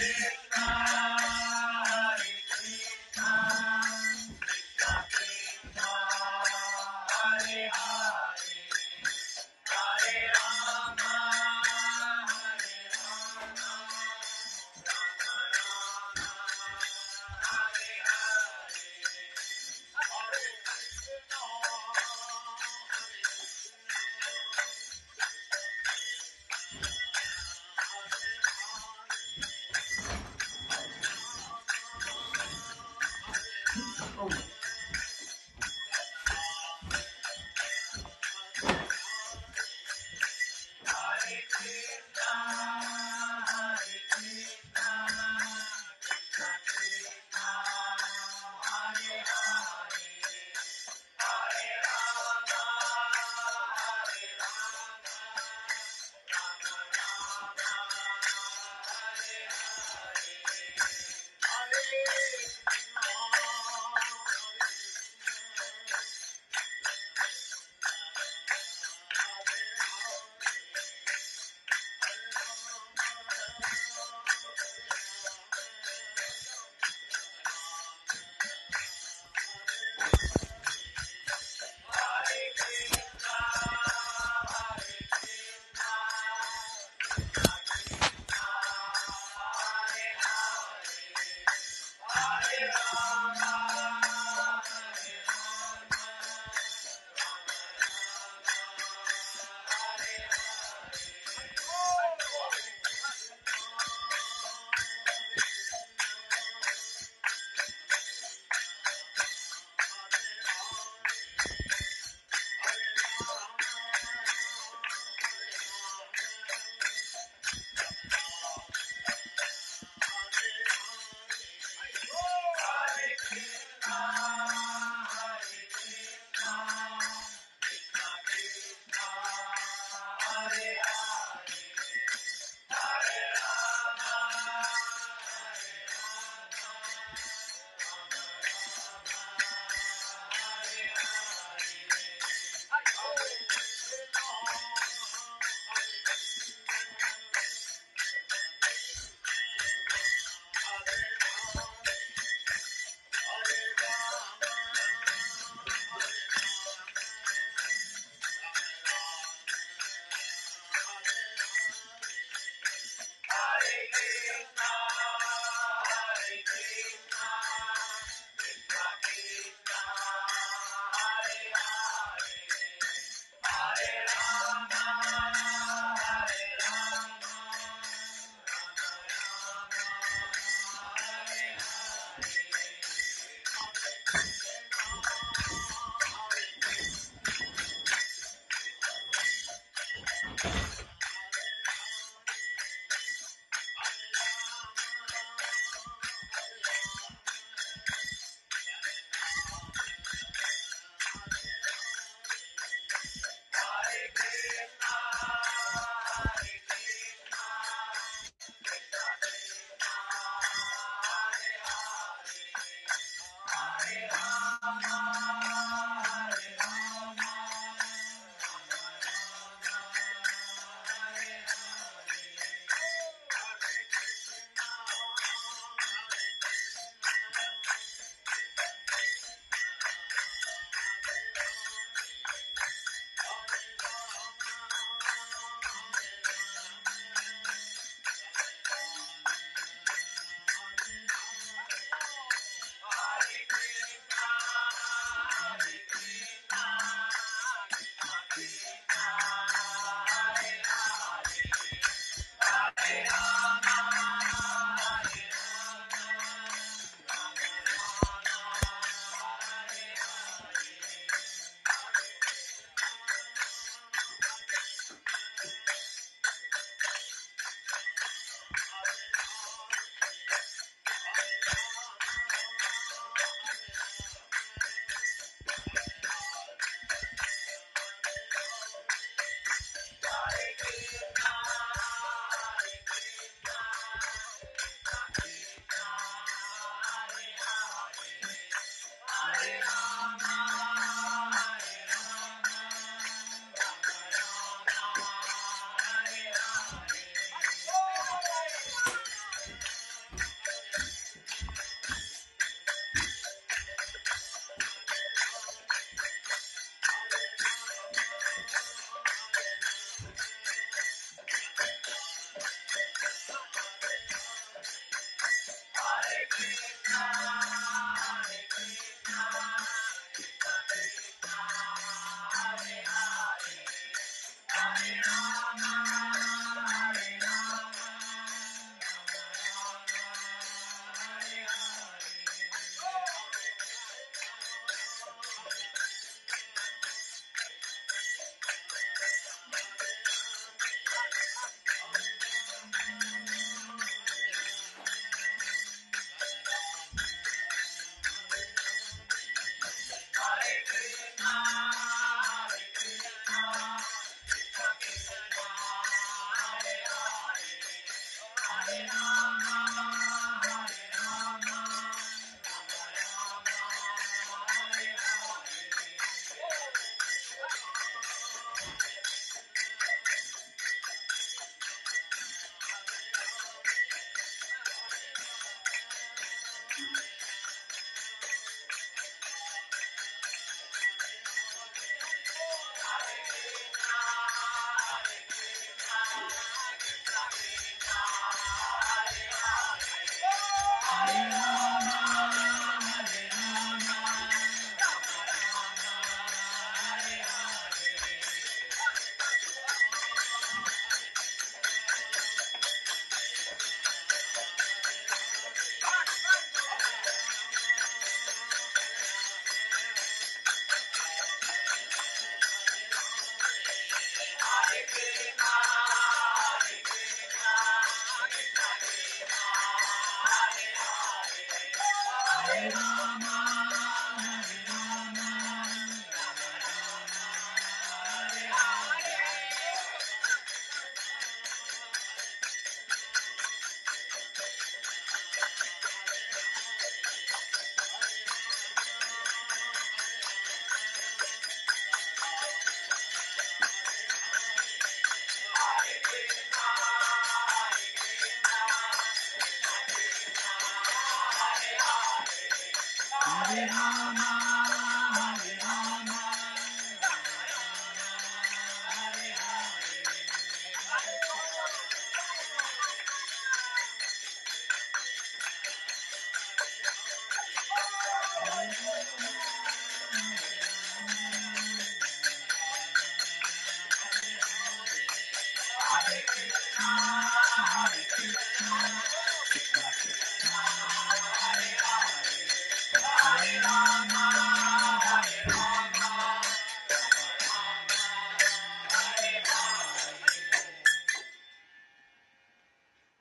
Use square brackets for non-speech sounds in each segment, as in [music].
Yeah.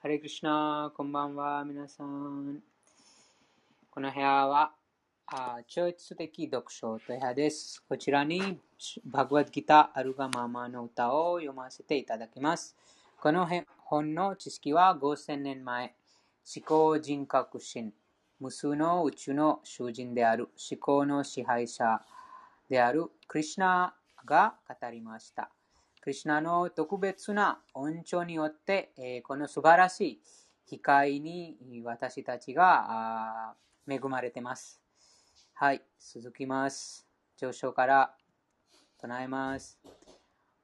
ハレクリシナ、こんばんは、皆さん。この部屋は、あ超越的読書という部屋です。こちらに、バグワッドギター、アルガママの歌を読ませていただきます。この本の知識は5000年前、思考人格心、無数の宇宙の囚人である思考の支配者であるクリシナが語りました。クリシナの特別な恩寵によって、えこの素晴らしい機会に私たちが恵まれています。はい、続きます。上昇から唱えます。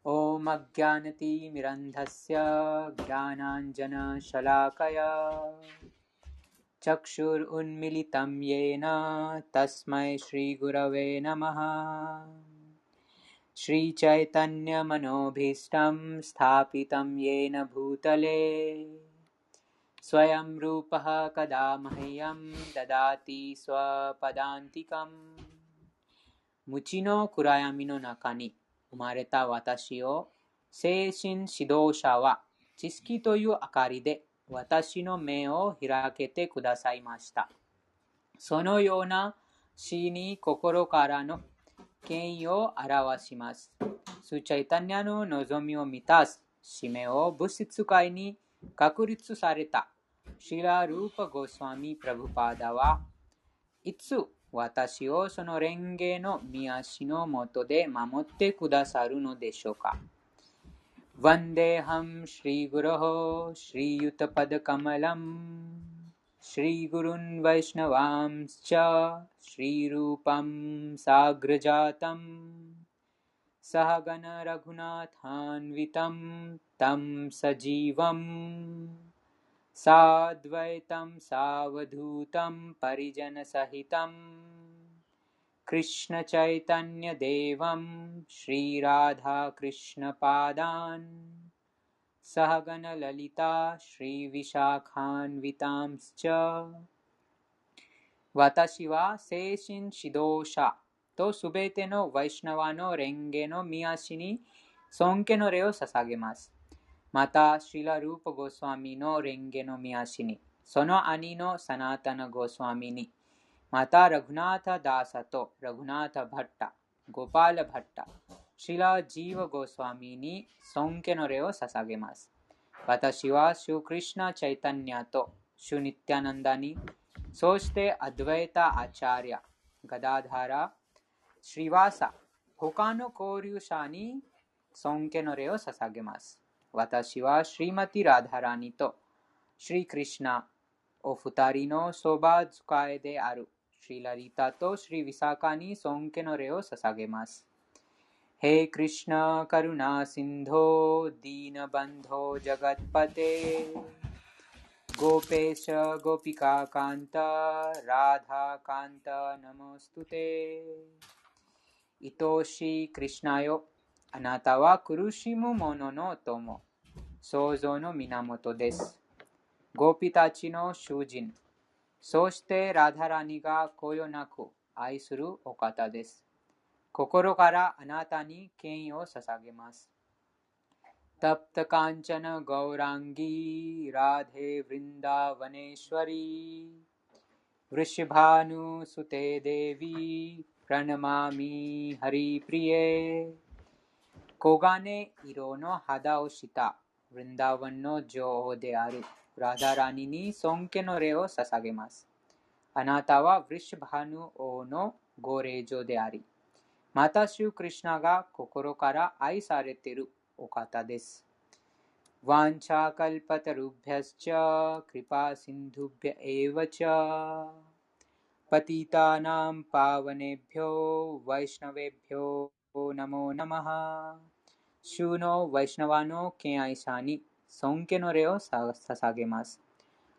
ॐ अज्ञानतिमिरन्धस्य ज्ञानाञ्जनशलाकया चक्षुरुन्मिलितं येन तस्मै श्रीगुरवे नमः श्रीचैतन्यमनोभीष्टं स्थापितं येन भूतले स्वयं रूपः कदा मह्यं ददाति स्वपदान्तिकम् 無知の暗闇の中に生まれた私を精神指導者は知識という明かりで私の目を開けてくださいました。そのような死に心からの 権威を表します。スチャイタニアの望みを満たす使命を物質界に確立されたシラ・ルーパ・ゴスワミ・プラブパーダはいつ私をその蓮華の御足のもとで守ってくださるのでしょうか वन्देऽहं श्रीगुरोः श्रीयुतपदकमलम् श्रीगुरुन् वैष्णवांश्च श्रीरूपं साग्रजातं सहगणरघुनाथान्वितं तं सजीवम् साद्वैतं सावधूतं परिजनसहितं कृष्णचैतन्यदेवं श्रीराधाकृष्णपादान् सहगणलललिता श्रीविशाखान्वितांश्च वत शिवा शेषिन् शिदोषा तो सुबेतेनो वैष्णवानो रेङ्गेनो मियासिनी सोङ्केनो रेव ससागेमास् माता शिलरूप गोस्वामिनो रेङ्गेनो मियासिनी सोनो अनिनो सनातन गोस्वामिनी माता रघुनाथ दासतो रघुनाथ भट्ट गोपाल भट्ट シラ・ルー・ワ、ゴスワミに、また、ラグナータ・ダーサとラグナータ・バッタ、ゴパーラ・バッタ、シーラ・ジーヴァ・ゴスワミに尊敬の礼を捧げます。私はシュー・クリシナ・チャイタニアとシュー・ニッティアナンダに、そしてアドヴェイタ・アチャリア、ガダーダハラ、シリワーサ、他の交流者に尊敬の礼を捧げます。私はシリマティ・ラダラニとシリ・クリシナお二人のそば使いであるシリ・ラリタとシリ・ヴィサカに尊敬の礼を捧げます。हे कृष्ण करुणा सिन्धो दीनबन्धो जगत्पते गोपेश गोपिकान्त राधाकान्त नमोऽस्तु ते 愛しいクリシナよあなたは苦しむ者の友、創造の源です。ゴピたちの囚人、そしてラダラニがこよなく愛するお方です。 心からあなたに権威を捧げます。タプタカンチャナガウランギーラデヴリンダヴァネシュワリーヴリシバヌステデビプラナマミハリプリエ黄金色の肌をしたヴリンダーワンの女王であるラダラニに尊敬の礼を捧げます。あなたはヴリシュバヌ王のご霊場であり、またシュークリシナが心から愛されているお方です。ワンチャーカルパタルビャスチャクリパシンドゥビャエヴァチャパティタナムパワネビョー、ワイシナベビョー、ナモナマハ衆のワイシナワの敬愛者に尊敬の礼を捧げます。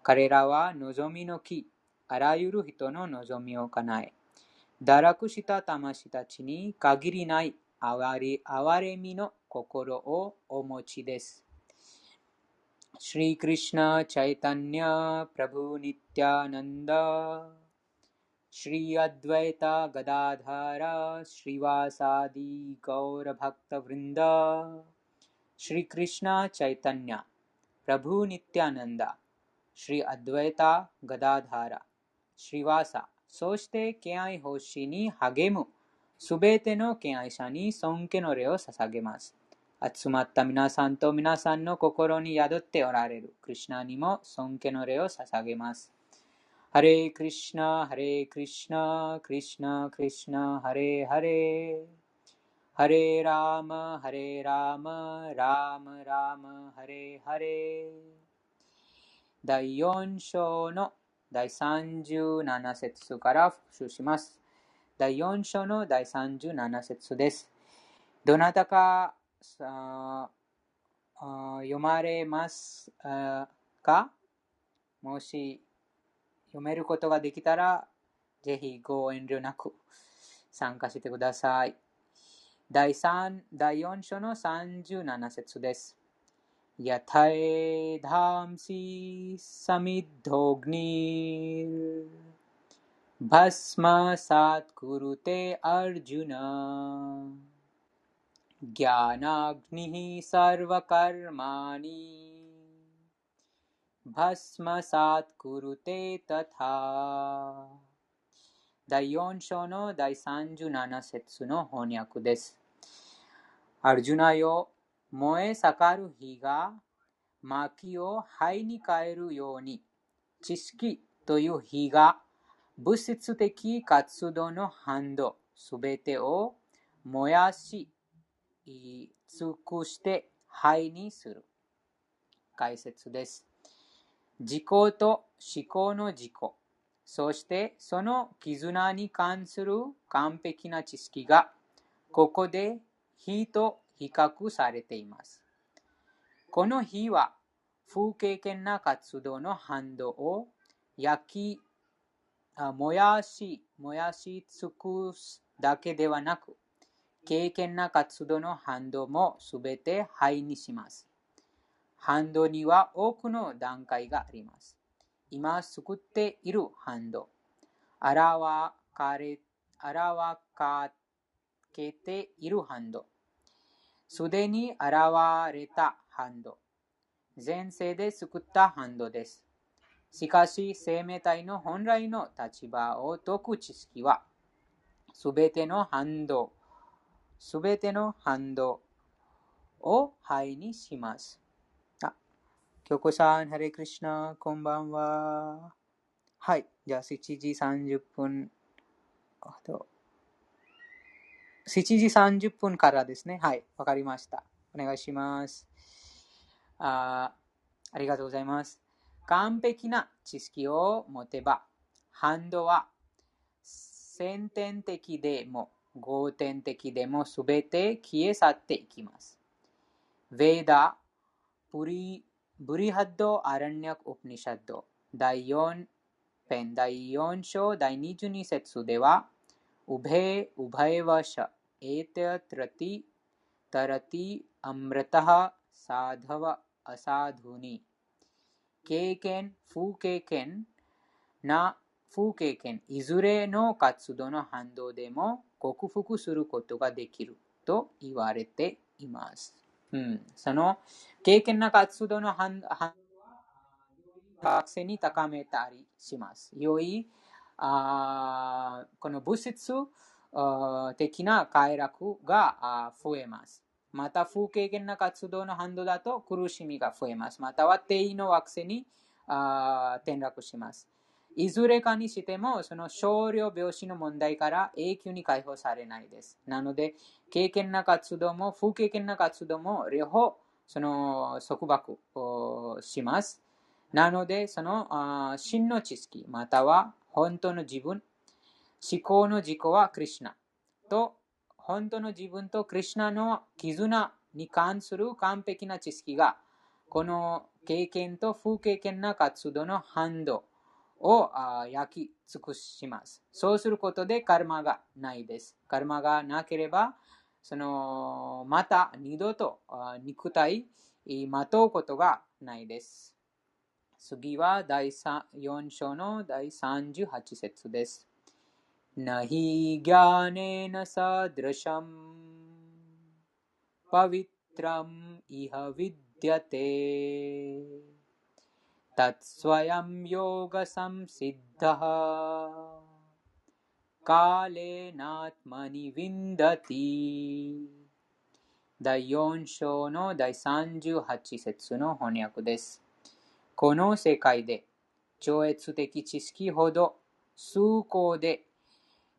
彼らは望みの木、あらゆる人の望みを叶え、堕落した魂たちに限りない憐れ憐れみの心をお持ちです。シリクリシナ・チャイタニア・プラブ・ニティアナンダ・シリ・アドゥエタ・ガダダラ・シリワサディ・ガオラ・バクタ・ブリンダ・シリクリシナ・チャイタニア・プラブ・ニティアナンダ・シリ・アドゥエタ・ガダダラ・シリワサそして敬愛奉仕に励むすべての敬愛者に尊敬の礼を捧げます。集まった皆さんと皆さんの心に宿っておられるクリシナにも尊敬の礼を捧げます。ハレクリシナ、ハレクリシナ、クリシナ、クリシナ、ハレハレ。ハレラーマ、ハレラーマ、ラーマ、ラーマ、ハレハレ。第4章の第37節から復習します。第4章の第37節です。どなたか読まれますか？もし読めることができたら、ぜひご遠慮なく参加してください。第3第4章の37節です。यथे धामसी समिधोग्नी भस्म सात अर्जुन। ज्ञानाग्नि सर्वकर्माणि भस्म सात्कुते तथा। दयोन शोनो दय सांजुना न सेत यो 燃え盛る火が薪を灰に変えるように、知識という火が物質的活動の反動すべてを燃やし尽くして灰にする。解説です。自己と思考の自己、そしてその絆に関する完璧な知識が、ここで火と比較されています。この火は不経験な活動の反動を焼き、燃やし、燃やし尽くすだけではなく、経験な活動の反動もすべて灰にします。反動には多くの段階があります。今作っている反動、現かれ、現かけている反動、すでに現れた反動、前世で作った反動です。しかし、生命体の本来の立場を解く知識は、すべての反動、すべての反動を灰にします。あ、京子さん、ハレクリシナ、こんばんは。はい、じゃあ7時30分、あと7時30分からですね。はい、わかりました。お願いします。あありがとうございます。完璧な知識を持てば、反動は先天的でも後天的でもすべて消え去っていきます。ヴェーダ、ブリブリハッド・アランニャク・ウプニシャッド第4編第4章第22節では、ウベウバエワシャ、エテトラティ、タラティ、アムラタハ、サダワ、アサドゥニ。経験、不経験な不経験、いずれの活動の反動でも克服することができると言われています。うん、その経験な活動の反反学生に高めたりします。良いあこの物質的な快楽が増えます。また、不経験な活動の反動だと苦しみが増えます。または定位の惑星に転落します。いずれかにしても、その少量病死の問題から永久に解放されないです。なので、経験な活動も不経験な活動も両方その束縛します。なので、その真の知識、または本当の自分、思考の自己はクリュナと本当の自分とクリュナの絆に関する完璧な知識がこの経験と不経験な活動の反動を焼き尽くします。そうすることでカルマがないです。カルマがなければ、そのまた二度と肉体まとうことがないです。次は第4章の第38節です。न हि ज्ञानेन सदृशम् पवित्रम् इह विद्यते तत्स्वयं योगसंसिद्धः कालेनात्मनि विन्दति 第4章の第38節の翻訳です。 この世界で超越的知識ほど崇高で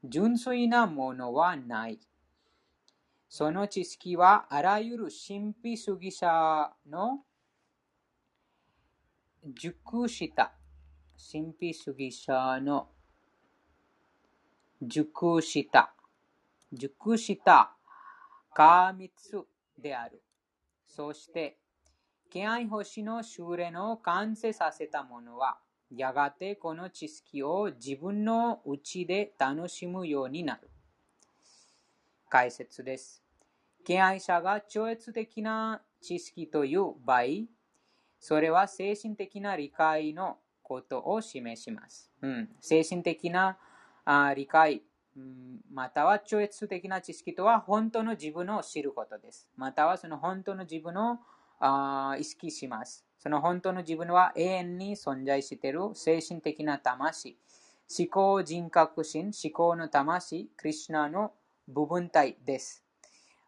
純粋なものはない。その知識はあらゆる神秘主義者の熟した神秘主義者の熟した熟した過密である。そして、敬愛星の修練を完成させた者は、やがてこの知識を自分の内で楽しむようになる。解説です。敬愛者が超越的な知識という場合、それは精神的な理解のことを示します。うん、精神的なあ理解、うん、または超越的な知識とは本当の自分を知ることです。またはその本当の自分をあ意識します。その本当の自分は永遠に存在している精神的な魂、思考人格心、思考の魂、クリュナの部分体です。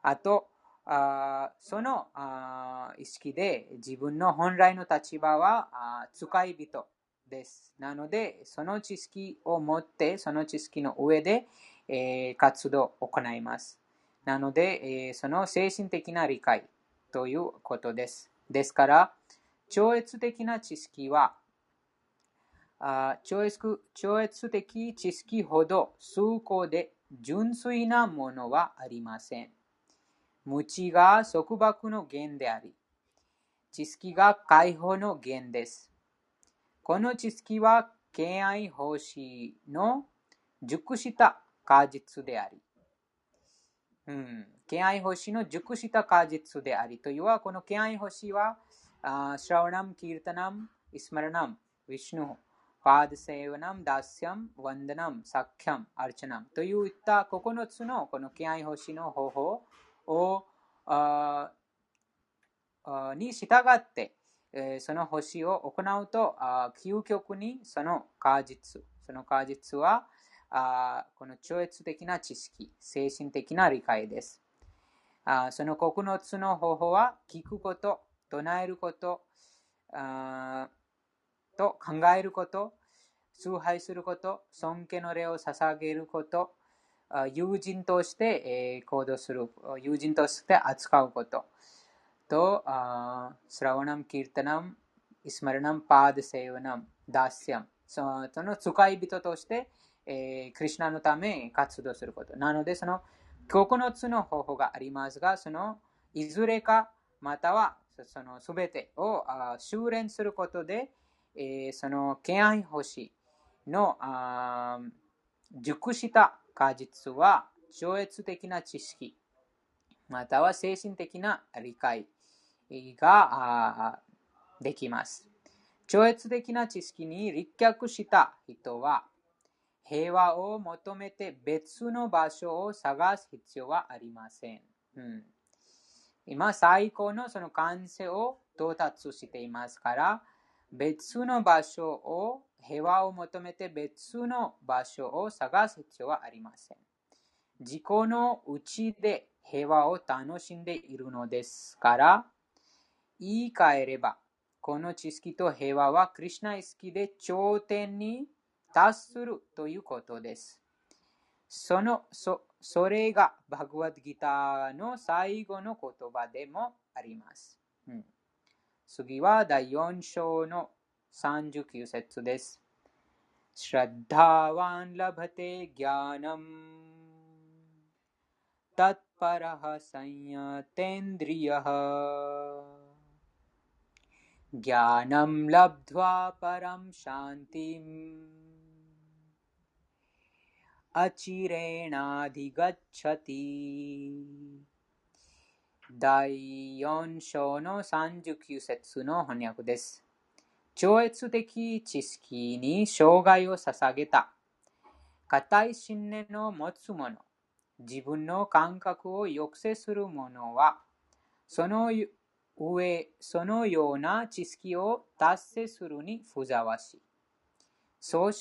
あと、あそのあ意識で自分の本来の立場はあ使い人です。なので、その知識を持って、その知識の上で、えー、活動を行います。なので、えー、その精神的な理解ということです。ですから、超越的な知識は、あ超越超越的知識ほど崇高で純粋なものはありません。無知が束縛の源であり、知識が解放の源です。この知識は敬愛奉仕の熟した果実であり、うん、敬愛星の熟した果実でありというは、この敬愛星は、シラワナム、キルタナム、イスマラナム、ウィシュヌ、パードセイワナム、ダシャム、ワンダナム、サッキャム、アルチャナムといった9つのこの敬愛星の方法をに従って、その星を行うと、究極にその果実、その果実はこの超越的な知識、精神的な理解です。あその9つの方法は聞くこと、唱えること、あと考えること、崇拝すること、尊敬の礼を捧げること、友人として、え行動する、友人として扱うこと、と、スラワナム、キルタナム、イスマラナム、パードセイワナム、ダッシャム、その使い人として、え、クリュナのため活動すること。なので、その9つの方法がありますが、そのいずれか、またはそのすべてを修練することで、えー、その敬愛星の熟した果実は超越的な知識、または精神的な理解ができます。超越的な知識に立脚した人は、平和を求めて別の場所を探す必要はありません。うん、今、最高のその完成を到達していますから、別の場所を平和を求めて別の場所を探す必要はありません。自己の内で平和を楽しんでいるのですから、言い換えれば、この知識と平和はクリュナ意識で頂点に達するということです。そのそそれがバグワッドギターの最後の言葉でもあります。うん、次は第4章の39節です。श्रद्धावान् लभते ज्ञानम् तत्परः संयतेन्द्रियः ज्ञानं लब्ध्वा परं शान्तिम् अचिरेणाधिगच्छति 第4章の39節の翻訳です。超越的知識に生涯を捧げた。固い信念を持つ者、自分の感覚を抑制する者は、その上、そのような知識を達成するにふざわしい。そし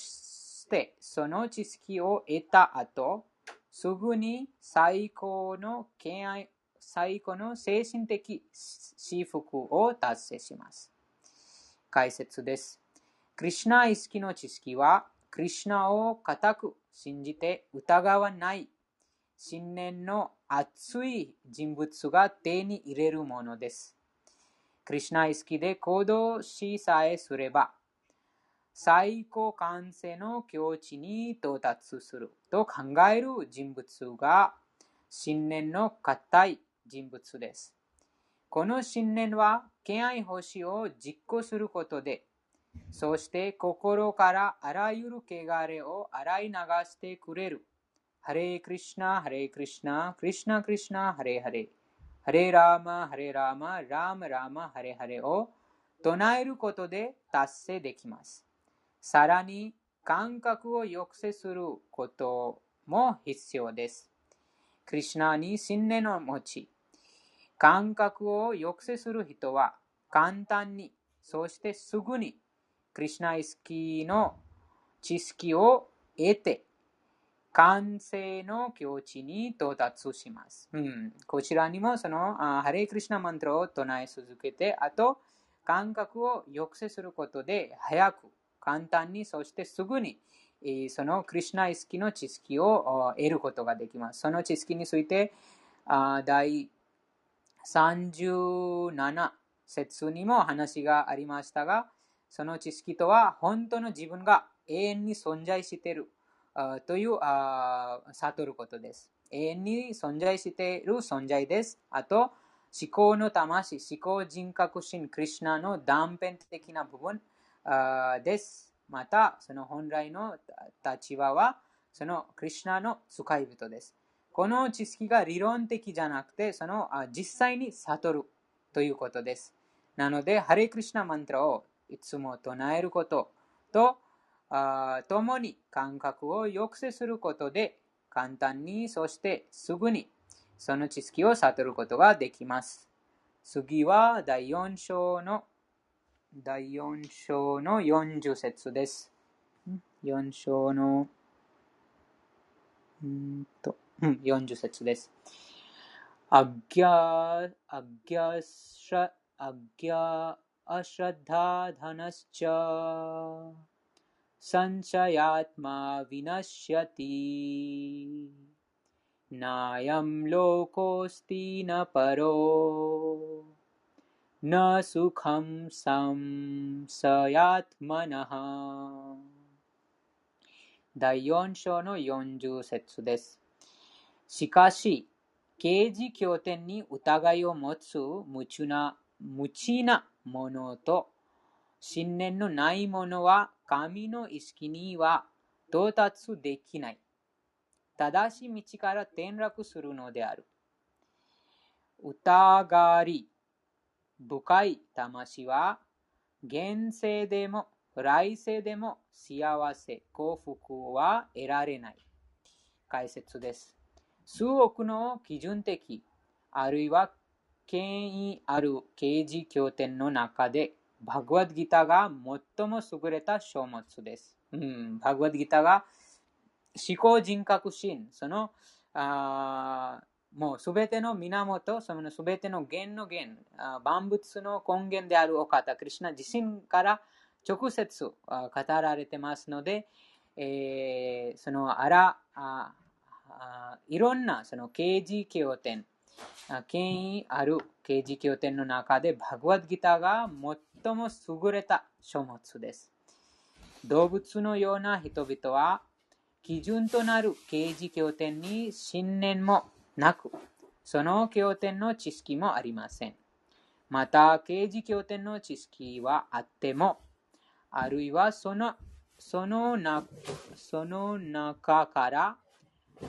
て、その知識を得た後、すぐに最高の敬愛最高の精神的幸福を達成します。解説です。クリュナ意識の知識は、クリュナを固く信じて疑わない信念の熱い人物が手に入れるものです。クリュナ意識で行動しさえすれば、最高完成の境地に到達すると考える人物が信念の固い人物です。この信念は、敬愛星を実行することで、そして心からあらゆる汚れを洗い流してくれる。ハレークリシナ、ハレークリシナ、クリシナクリシナ、ハレーハレー。ハレーラーマ、ハレーラーマ、ラーマラーマ、ハレーハレーを唱えることで達成できます。さらに、感覚を抑制することも必要です。クリシナに信念を持ち、感覚を抑制する人は簡単に、そしてすぐに、クリュナイスキーの知識を得て、完成の境地に到達します。うん、こちらにもそのハレイクリシナマントラを唱え続けて、あと感覚を抑制することで早く、簡単に、そしてすぐにそのクリュナイスキの知識を得ることができます。その知識について、第37節にも話がありましたが、その知識とは本当の自分が永遠に存在しているという悟ることです。永遠に存在している存在です。あと、思考の魂、思考人格心、クリュナの断片的な部分です。また、その本来の立場は、そのクリュナの使い人です。この知識が理論的じゃなくて、その実際に悟るということです。なので、ハレクリシナマントラをいつも唱えることと、共に感覚を抑制することで、簡単に、そしてすぐにその知識を悟ることができます。次は第4章の第4章の40節です。4章のうんと40節です。アギャアギャシャアギャアシャダダナスチャサンシャヤトマヴィナシャティナヤムロコスティナパロスカムサムサヤトマナハ第4章の40節です。しかし、刑事経典に疑いを持つ無知な無知なものと信念のないものは神の意識には到達できない。正しい道から転落するのである。疑り深い魂は現世でも来世でも幸せ、幸福は得られない。解説です。数億の基準的、あるいは権威ある刑事経典の中で、バグワッドギターが最も優れた書物です。うん、バグワッドギターが思考人格心、そのあもうすべての源、そのすべての源の源、万物の根源であるお方、クリュナ自身から直接語られてますので、えー、そのあらあいろんなその刑事経典、権威ある刑事経典の中でバグワッドギターが最も優れた書物です。動物のような人々は基準となる刑事経典に信念もなく、その経典の知識もありません。また、刑事経典の知識はあっても、あるいはそのそのなその中から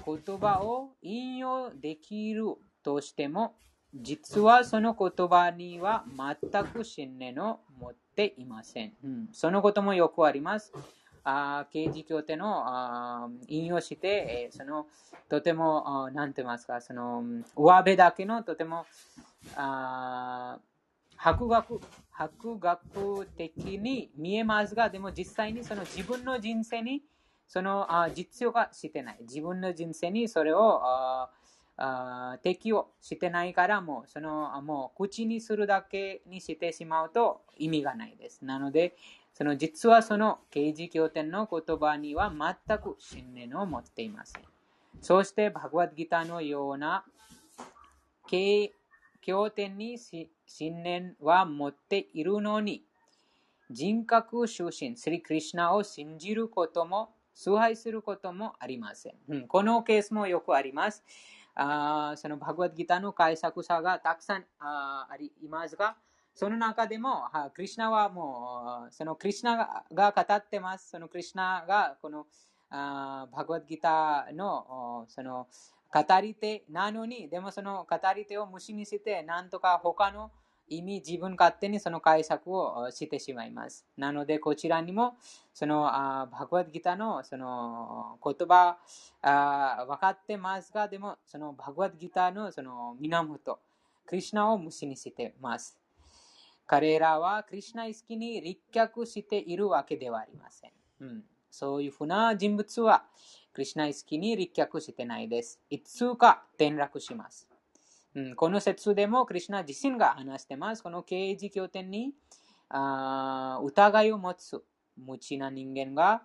言葉を引用できるとしても、実はその言葉には全く信念を持っていません。うん、そのこともよくあります。あ刑事協定のあ引用して、えそのとても、何て言いますか、その上辺だけのとてもあ博学博学的に見えますが、でも実際にその自分の人生にそのあ実用がしてない。自分の人生にそれをああ適用してないからもうそのもう口にするだけにしてしまうと意味がないです。なので、その実はその刑事経典の言葉には全く信念を持っていません。そして、バグワッドギターのような経典に信念は持っているのに、人格出身、スリクリシナを信じることも、崇拝することもありません。うん、このケースもよくあります。あそのバグワッドギターの解釈者がたくさんありますが、その中でも、はクリュナはもう、そのクリュナが語ってます。そのクリュナが、この、あバグワッドギターの、その、語り手なのに、でもその語り手を無視にして、なんとか他の意味、自分勝手にその解釈をしてしまいます。なので、こちらにも、その、あバグワッドギターのその言葉あ分かってますが、でも、そのバグワッドギターのその源、クリュナを無視にしてます。彼らはクリュナ意識に立脚しているわけではありません。うん、そういうふうな人物は、クリュナ意識に立脚してないです。いつか転落します。うん、この説でもクリュナ自身が話してます。この刑事経典にあ疑いを持つ無知な人間が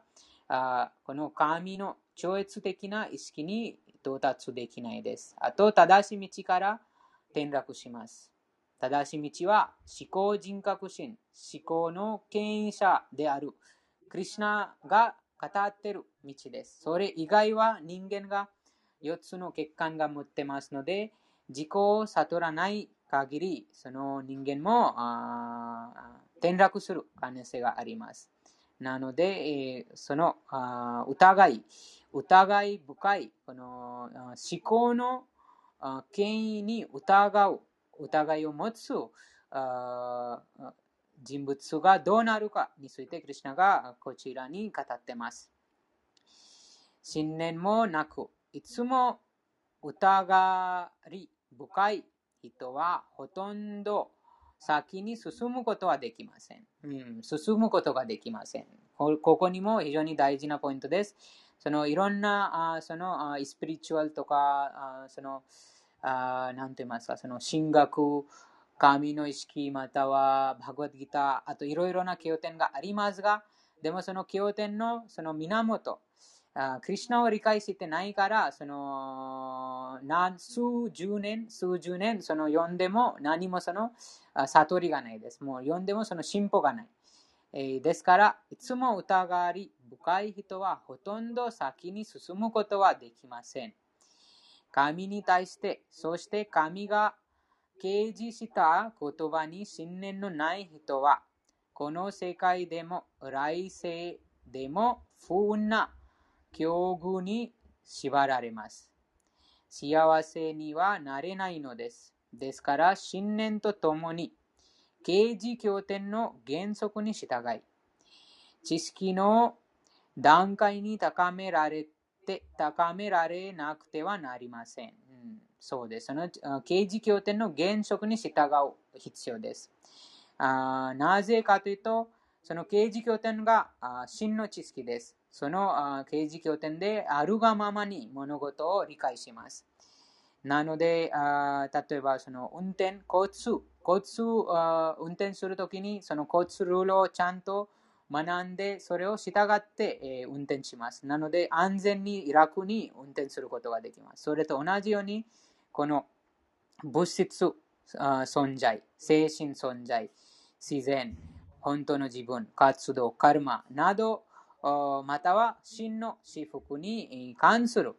あこの神の超越的な意識に到達できないです。あと、正しい道から転落します。正しい道は思考人格心、思考の権威者であるクリュナが語っている道です。それ以外は人間が4つの欠陥が持ってますので、自己を悟らない限り、その人間も転落する可能性があります。なので、えその疑い、疑い深いこの思考の権威に疑う疑いを持つ人物がどうなるかについて、クリュナがこちらに語ってます。信念もなく、いつも疑い深い人はほとんど先に進むことはできません。うん、進むことができません。ここにも非常に大事なポイントです。そのいろんなあそのあスピリチュアルとかあそのあなんて言いますか、その神学、神の意識、またはバグワッドギター、あといろいろな経典がありますが、でもその経典のその源、あクリュナを理解してないから、その何数十年、数十年、その読んでも何もその悟りがないです。もう読んでもその進歩がない。えー、ですから、いつも疑り深い人はほとんど先に進むことはできません。神に対して、そして神が掲示した言葉に信念のない人は、この世界でも来世でも不運な境遇に縛られます。幸せにはなれないのです。ですから、信念とともに、刑事経典の原則に従い、知識の段階に高められって高められなくてはなりません。うん、そうです。その刑事経典の原則に従う必要です。あなぜかというと、その刑事経典があ真の知識です。その刑事経典であるがままに物事を理解します。なので、あ例えばその運転、交通、交通運転するときにその交通ルールをちゃんと学んで、それを従って、え運転します。なので、安全に楽に運転することができます。それと同じように、この物質存在、精神存在、自然、本当の自分、活動、カルマなど、または真の私服に関する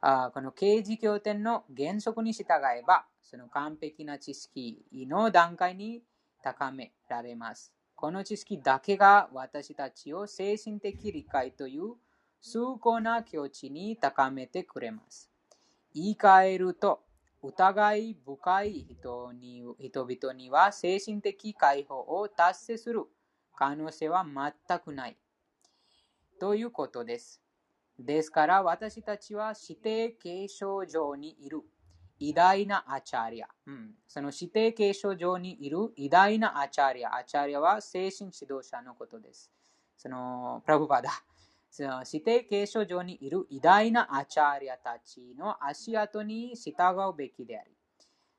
この刑事経典の原則に従えば、その完璧な知識の段階に高められます。この知識だけが私たちを精神的理解という崇高な境地に高めてくれます。言い換えると、疑い深い人に人々には精神的解放を達成する可能性は全くない。ということです。ですから私たちは指定継承上にいる偉大なアチャリア。うん、その指定継承上にいる偉大なアチャリア。アチャリアは精神指導者のことです。その、プラブパダ。その指定継承上にいる偉大なアチャリアたちの足跡に従うべきであり、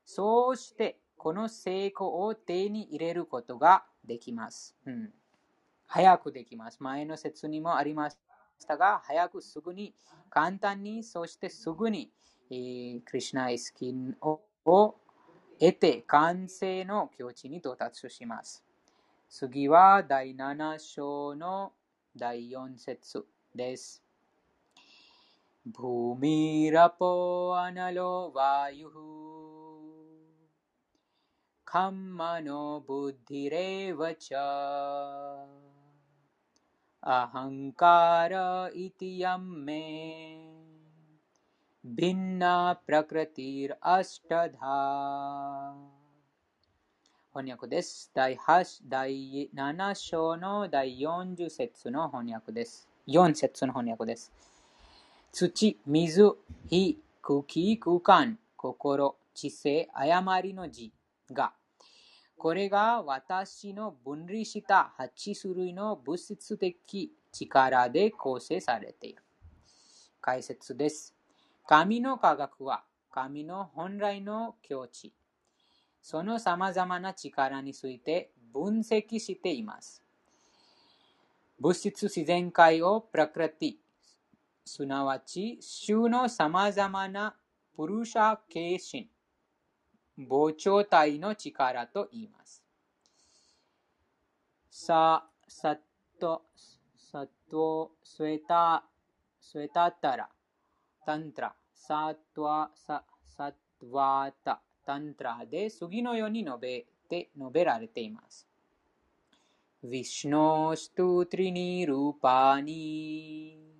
そうしてこの成功を手に入れることができます。うん、早くできます。前の説にもありましたが、早くすぐに、簡単に、そしてすぐに、えー、クリュナイスキンを得て完成の境地に到達します。次は第7章の第4節です。भूमिरपो अनलो वायुः खम्मनो बुद्धिरेव च अहङ्कार इति यं मे भिन्ना प्रकृतिरष्टधा 翻訳です。第第7章の第40節の翻訳です。4節の翻訳です。土、水、火、空気、空間、心、知性、誤りの字が、これが私の分離した8種類の物質的力で構成されている。解説です。 神の科学は神の本来の境地、その様々な力について分析しています。物質自然界をプラクラティ、すなわち、衆の様々なプルシャ形心、膨張体の力と言います。さ、さっと、さっと、スウェタ、スウェタタラ、タントラ、sattvata tantra de Sugino Yoni nobe te noberarte imas. Vishnostu trini rupani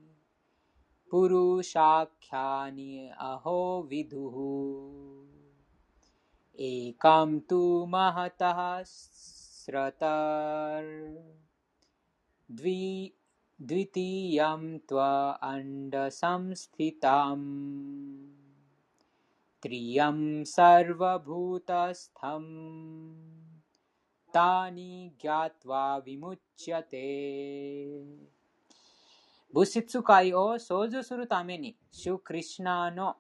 पुरुषाख्यानि अहो विदुः एकं तु महतः स्रतर् द्वि द्वितीयं त्व अण्डसंस्थितम् त्रियं सर्वभूतस्थम् तानि ज्ञात्वा विमुच्यते 物質界を創造するために、シュクリシナの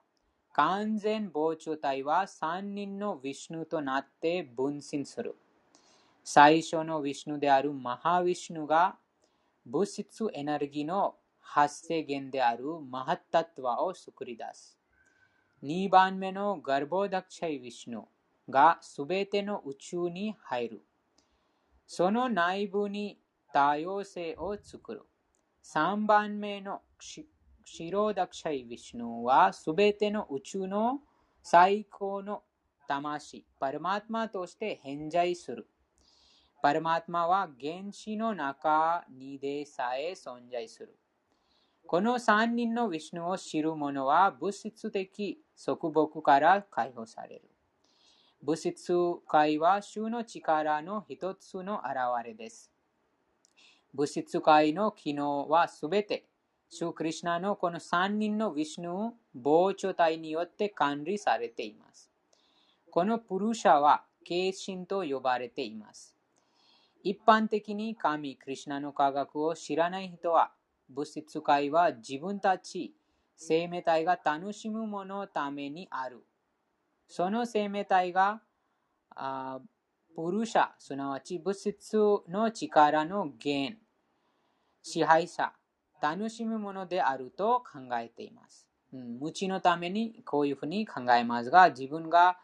完全膨張体は三人のヴィシュヌとなって分身する。最初のヴィシュヌであるマハヴィシュヌが 物質エネルギーの発生源であるマハッタトワを作り出す。2番目のガルボダクシャイ・ヴィシュヌがすべての宇宙に入る。その内部に多様性を作る。3番目のシロダクシャイ・ヴィシュヌはすべての宇宙の最高の魂、パルマートマとして偏在する。パルマートマは原子の中にでさえ存在する。この三人のヴィシュヌを知る者は物質的束縛から解放される。物質界は主の力の一つの現れです。物質界の機能はすべて、主クリシナのこの三人のヴィシュヌ膨張体によって管理されています。このプルシャは、形心と呼ばれています。一般的に神、クリシナの科学を知らない人は、物質界は自分たち生命体が楽しむもののためにある。その生命体があプルシャ、すなわち物質の力の源、支配者、楽しむものであると考えています。うん、無知のためにこういうふうに考えますが、自分が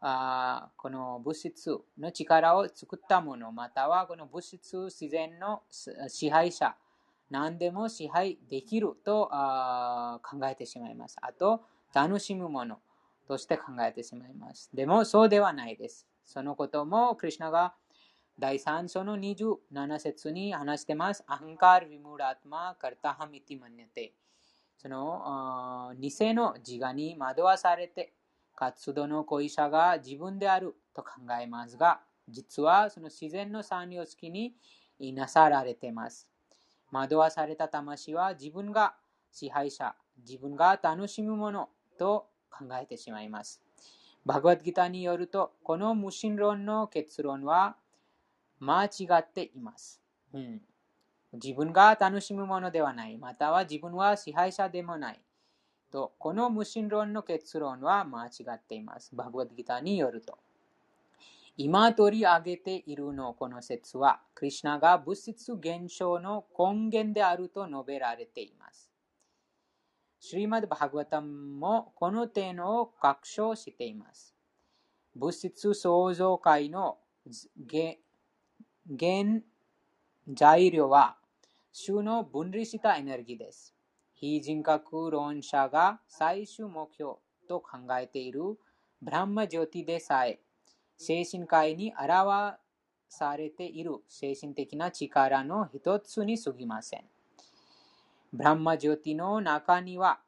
あこの物質の力を作ったもの、またはこの物質自然の支配者、何でも支配できると考えてしまいます。あと、楽しむもの。として考えてしまいます。でも、そうではないです。そのことも、クリュナが第3章の27節に話してます。アンカー・ヴィムラートマ・カルタハミティマニャテ。その偽の自我に惑わされて、活動の恋者が自分であると考えますが、実はその自然の産業式になさられています。惑わされた魂は自分が支配者、自分が楽しむものと考えてしまいます。バグワッドギターによると、この無神論の結論は間違っています。うん、自分が楽しむものではない、または自分は支配者でもない。と、この無神論の結論は間違っています。バグワッドギターによると。今取り上げているのこの説は、クリュナが物質現象の根源であると述べられています。シリマド・バハグワタムもこの点を確証しています。物質創造界の原材料は、種の分離したエネルギーです。非人格論者が最終目標と考えているブランマジョティでさえ、精神界に表されている精神的な力の一つに過ぎません。ブランマジョティの中には、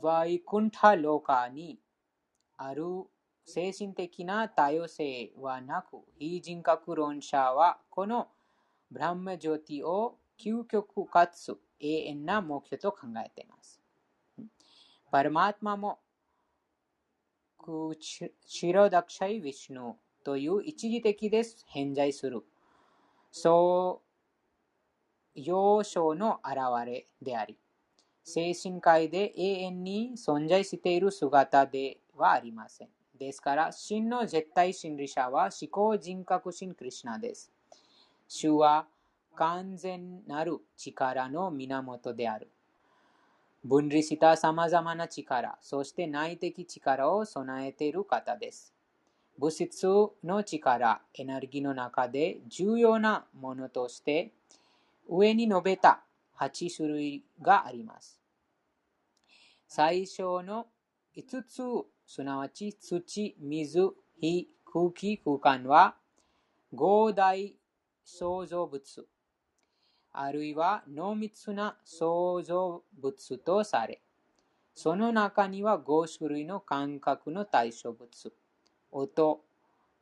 ワイクンタローカにある精神的な多様性はなく、非人格論者はこのブランマジョティを究極かつ永遠な目標と考えています。パルマートマもクシロダクシャイ・ウィシュヌという一時的です偏在するそう幼少の現れであり精神界で永遠に存在している姿ではありません。ですから、真の絶対真理者は思考人格心クリシナです。主は完全なる力の源である。分離した様々な力、そして内的力を備えている方です。物質の力、エネルギーの中で重要なものとして、上に述べた8種類があります。最初の5つ、すなわち土、水、火、空気、空間は、合大創造物、あるいは濃密な創造物とされ、その中には5種類の感覚の対象物、音、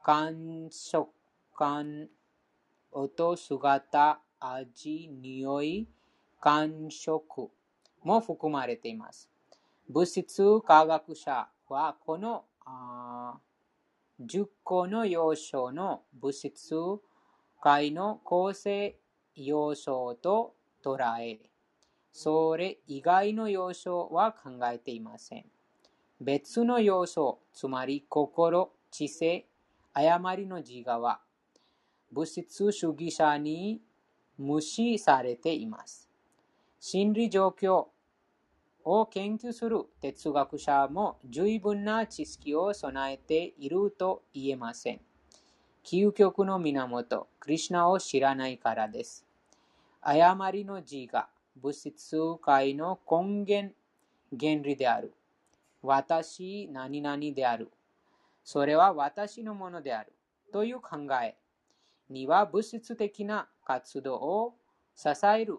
感触感、音、姿、味、匂い、感触も含まれています。物質科学者はこの10個の要素の物質界の構成要素と捉え、それ以外の要素は考えていません。別の要素、つまり心、知性、誤りの自我は、物質主義者に無視されています。心理状況を研究する哲学者も十分な知識を備えていると言えません。究極の源、クリュナを知らないからです。誤りの字が物質界の根源、原理である。私、何々である。それは私のものである。という考えには物質的な活動を支える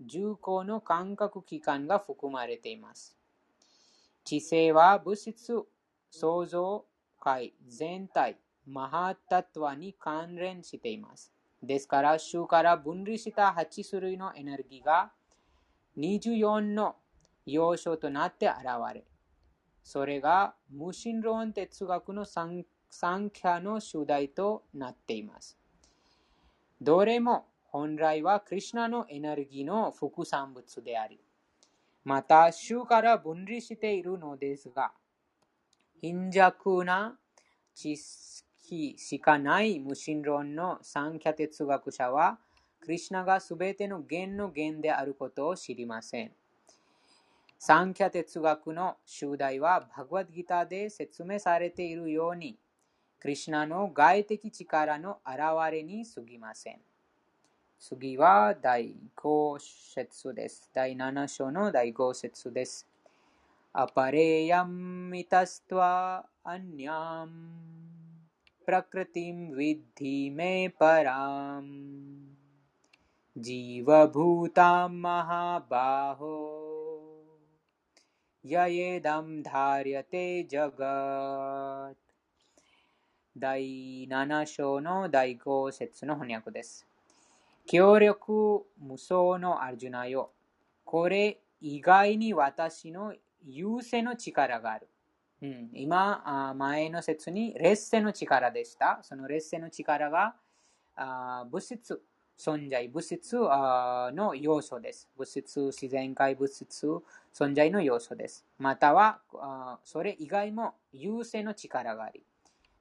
重厚の感覚器官が含まれています。知性は物質創造界全体マハタトワに関連しています。ですから、州から分離した8種類のエネルギーが24の要素となって現れ、それが無神論哲学の三キの主題となっています。どれも本来はクリュナのエネルギーの副産物であり、また州から分離しているのですが、貧弱な知しかない無神論の三キャ哲学者は、クリシナがすべての源の源であることを知りません。三キャ哲学の集題はバグワッドギターで説明されているように、クリシナの外的力の現れに過ぎません。次は第5節です。第7章の第5節です。アパレルミタスと ヤンミタストワアニャンプラクラティムヴィディメパラム जीवभूतां महाबाहो ययेदं धार्यते जगत् 第7章の第5節の翻訳です。協力無双のアルジュナよ。これ以外に私の優勢の力がある。 うん、今、前の説に劣勢の力でした。その劣勢の力が物質存在、物質の要素です。物質、自然界物質、存在の要素です。または、それ以外も優勢の力があり、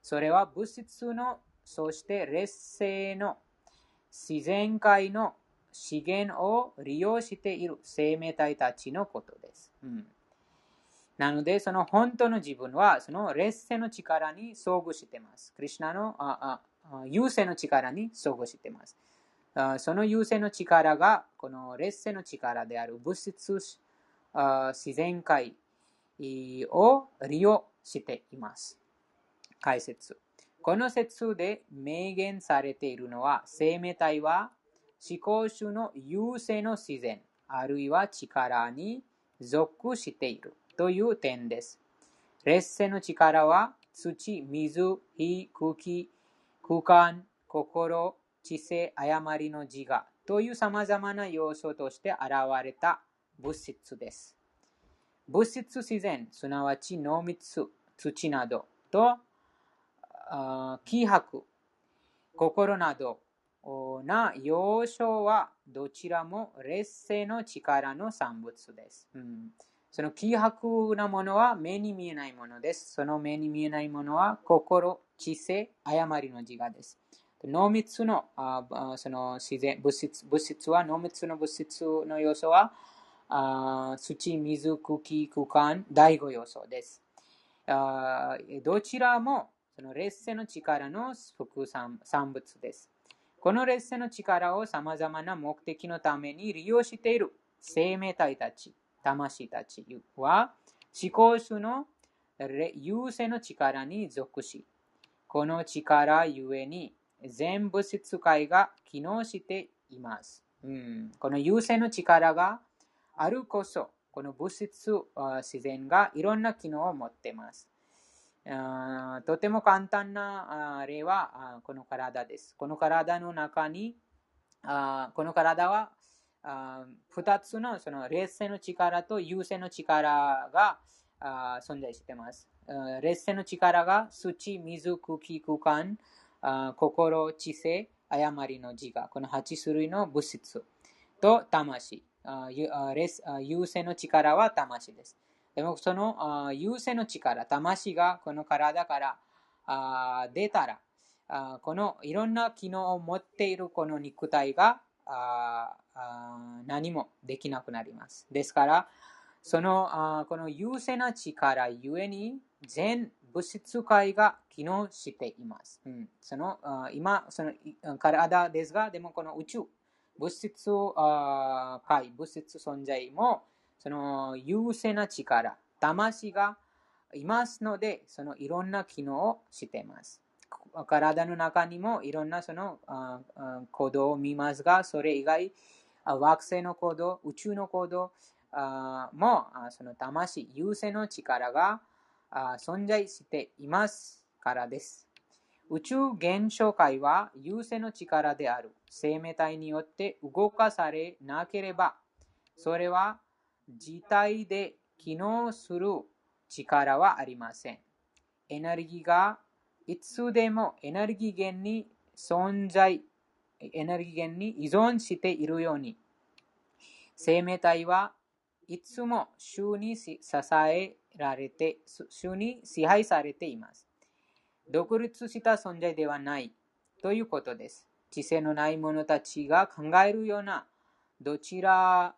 それは物質の、そして劣勢の自然界の資源を利用している生命体たちのことです。うん、なので、その本当の自分は、その劣勢の力に遭遇しています。クリュナのああ優勢の力に遭遇しています。その優勢の力が、この劣勢の力である物質自然界を利用しています。解説。この説で明言されているのは、生命体は思考主の優勢の自然、あるいは力に属しているという点です。劣勢の力は土、水、火、空気、空間、心、知性、誤りの自我という様々な要素として現れた物質です。物質自然、すなわち濃密、土などと気迫、心などな要素はどちらも劣勢の力の産物です。うん、その気迫なものは目に見えないものです。その目に見えないものは心、知性、誤りの自我です。濃密のあその自然物質物質は濃密の物質の要素はあ土、水、空気、空間、第5要素です。あどちらもその劣勢の力の副産物です。この劣勢の力をさまざまな目的のために利用している生命体たち、魂たちは思考主の優勢の力に属し、この力ゆえに全物質界が機能しています。うん、この優勢の力があるこそ、この物質自然がいろんな機能を持っています。とても簡単な例はこの体です。この体の中に、この体は2つのその劣勢の力と優勢の力が存在しています。劣勢の力が土、水、空気、空間、心、知性、誤りの自我、この8種類の物質と魂。優勢の力は魂です。でもその優勢の力、魂がこの体から出たら、このいろんな機能を持っているこの肉体があ何もできなくなります。ですから、そのあこの優勢な力ゆえに全物質界が機能しています。うん、そのあ今、その体ですが、でもこの宇宙、物質あ界、物質存在も、その優勢な力、魂がいますので、そのいろんな機能をしています。体の中にもいろんなその行動を見ますが、それ以外、惑星の行動、宇宙の行動も、その魂、優勢の力が存在していますからです。宇宙現象界は優勢の力である生命体によって動かされなければ、それは自体で機能する力はありません。エネルギーがいつでもエネルギー源に存在、エネルギー源に依存しているように、生命体はいつも主に支えられて、主に支配されています。独立した存在ではないということです。知性のない者たちが考えるようなどちら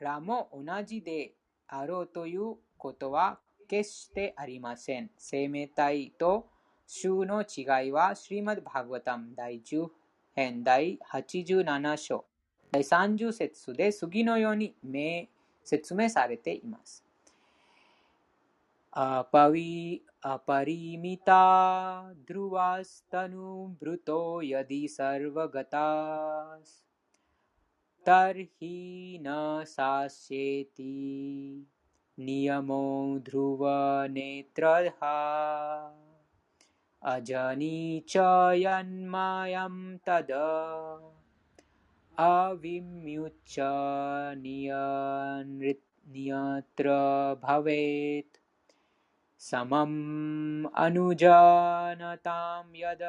らも同じであろうということは決してありません。生命体と衆の違いは、シリマッバーガタム第10編第87章第30節で次のように説明されています。 अपवि अपरिमिता ध्रुवास्तनुभृतो यदि सर्वगतास् तर्हि न सास्येति नियमो ध्रुवनेत्रहा अजनी च यन्मायं तद अविम्युच्च नियनृत् नियत्र भवेत् समम् अनुजानतां यद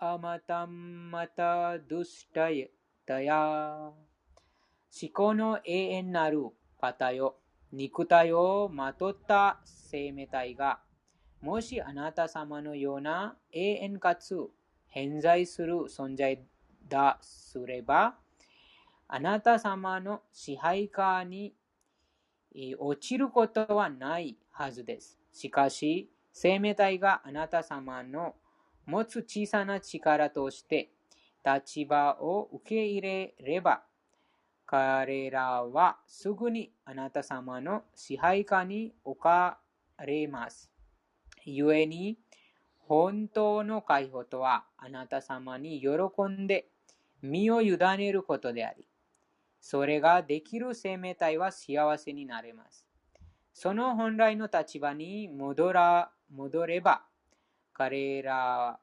अमतं मतदुष्टतया 思考の永遠なる方よ、肉体をまとった生命体が、 もしあなた様のような永遠かつ偏在する存在だすれば、あなた様の支配下に落ちることはないはずです。しかし、生命体があなた様の持つ小さな力として立場を受け入れれば、彼らはすぐにあなた様の支配下に置かれます。故に、本当の解放とはあなた様に喜んで身を委ねることであり、それができる生命体は幸せになれます。その本来の立場に戻ら戻れば、彼ら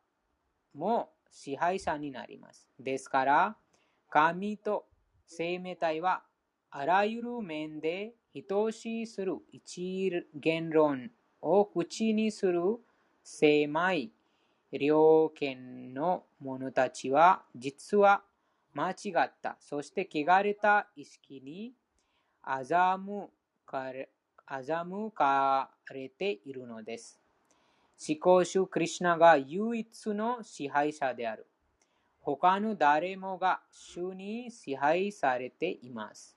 も支配者になります。ですから、神と生命体はあらゆる面で等しいする一元論を口にする狭い両権の者たちは実は間違った、そして汚れた意識に欺かれ欺かれているのです。思考主クリシュナが唯一の支配者である。他の誰もが主に支配されています。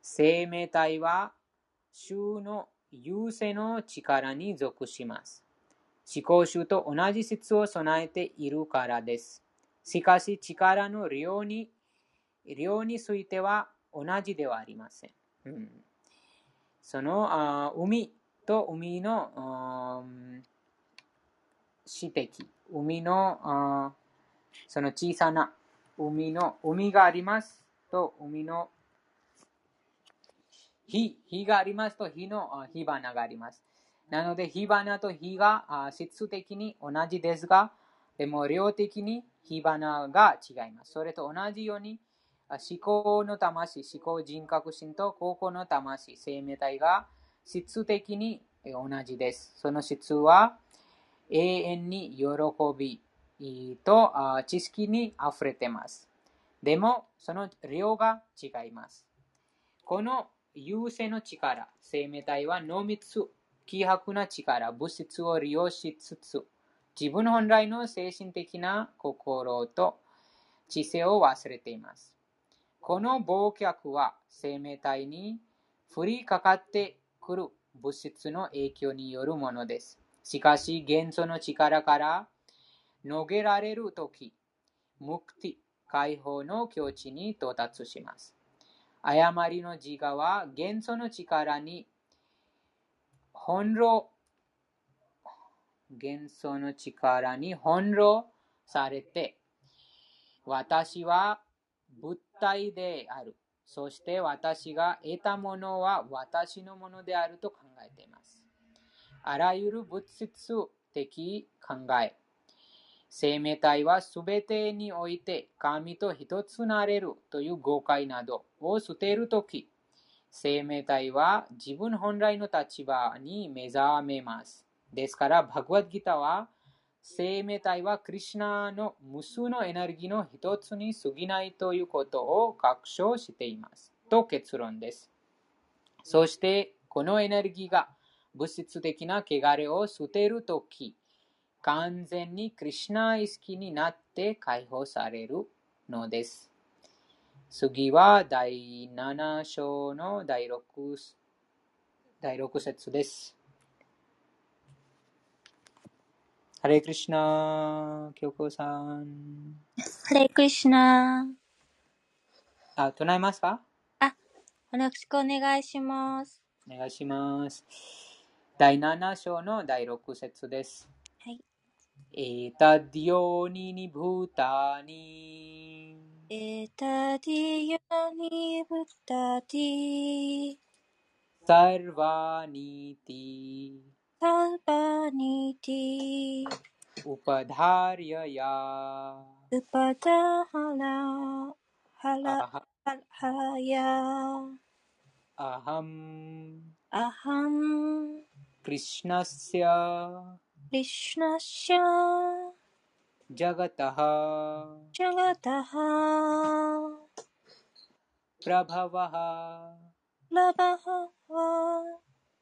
生命体は主の優勢の力に属します。思考主と同じ質を備えているからです。しかし力の量に量については同じではありません。うん、そのあ海と海の指摘、海のその小さな海の海がありますと海の火火がありますと火の火花があります。なので火花と火があ質的に同じですが、でも量的に火花が違います。それと同じように思考の魂、思考人格心と高校の魂、生命体が質的に同じです。その質は永遠に喜びと知識に溢れています。でも、その量が違います。この優勢の力、生命体は濃密、希薄な力、物質を利用しつつ、自分本来の精神的な心と知性を忘れています。この忘却は生命体に降りかかってくる物質の影響によるものです。しかし、元素の力から逃げられるとき、目的、解放の境地に到達します。誤りの自我は元素の力に翻弄、元素の力に翻弄されて、私は物体である。そして私が得たものは私のものであると考えています。あらゆる物質的考え、生命体はすべてにおいて神と一つなれるという誤解などを捨てるとき、生命体は自分本来の立場に目覚めます。ですから、バグワッドギターは生命体はクリシナの無数のエネルギーの一つに過ぎないということを確証しています。と結論です。そして、このエネルギーが物質的な汚れを捨てるとき、完全にクリシナ意識になって解放されるのです。次は第7章の第 6, 第6節です。ハレクリシナ、京子さん。ハレクリシナあ、唱えますか？よろしくお願いします。お願いします。第7章の第6節です。एतद्यो भूतानि। एतदीयानि उक्तवती सर्वानीति। अल्पानीति उपधारया उपता हला हला हल् अहम्। अहं कृष्णस्य। リシュナシャジャガタハジャガタハプラバワハラバハワ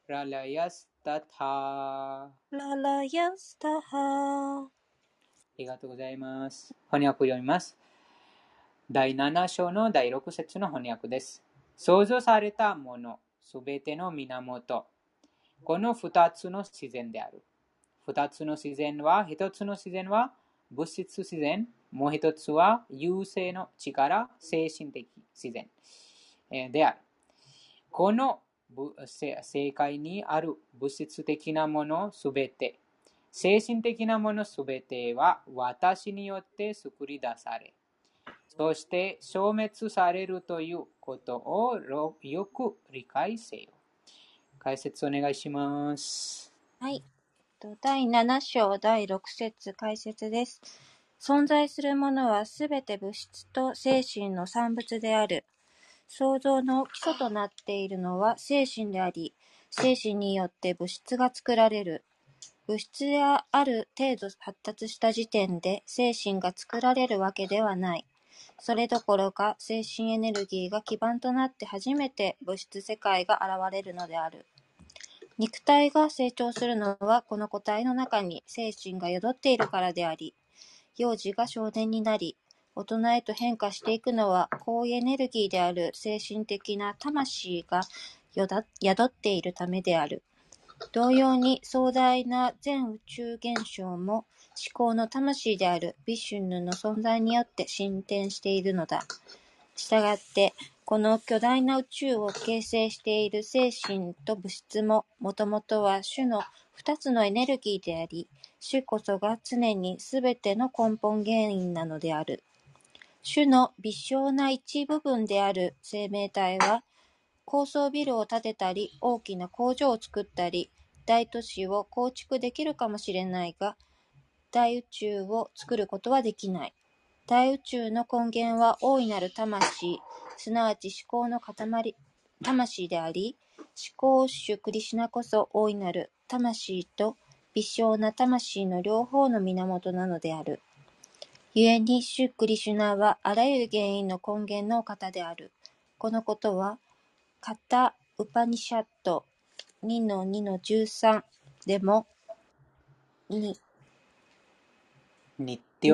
プララヤスタタララヤスタハありがとうございます。翻訳を読みます。第7章の第6節の翻訳です。創造されたもの、すべての源。この2つの自然である。2つの自然は、1つの自然は物質自然、もう1つは優勢の力、精神的自然である。このぶせ世界にある物質的なものすべて、精神的なものすべては私によって作り出され、そして消滅されるということをよく理解せよ。解説お願いします。はい。と第7章第6節解説です。存在するものはすべて物質と精神の産物である。創造の基礎となっているのは精神であり、精神によって物質が作られる。物質がある程度発達した時点で精神が作られるわけではない。それどころか精神エネルギーが基盤となって初めて物質世界が現れるのである。肉体が成長するのはこの個体の中に精神が宿っているからであり、幼児が少年になり、大人へと変化していくのは高エネルギーである精神的な魂が宿っているためである。同様に壮大な全宇宙現象も思考の魂であるビシュヌの存在によって進展しているのだ。したがって、この巨大な宇宙を形成している精神と物質も、もともとは種の二つのエネルギーであり、種こそが常にすべての根本原因なのである。種の微小な一部分である生命体は、高層ビルを建てたり、大きな工場を作ったり、大都市を構築できるかもしれないが、大宇宙を作ることはできない。大宇宙の根源は大いなる魂、すなわち思考の塊、魂であり、思考主クリシュナこそ大いなる魂と微小な魂の両方の源なのである。故に主クリシュナはあらゆる原因の根源のお方である。このことは、カタ・ウパニシャット2の2の13でも、に、ニッテ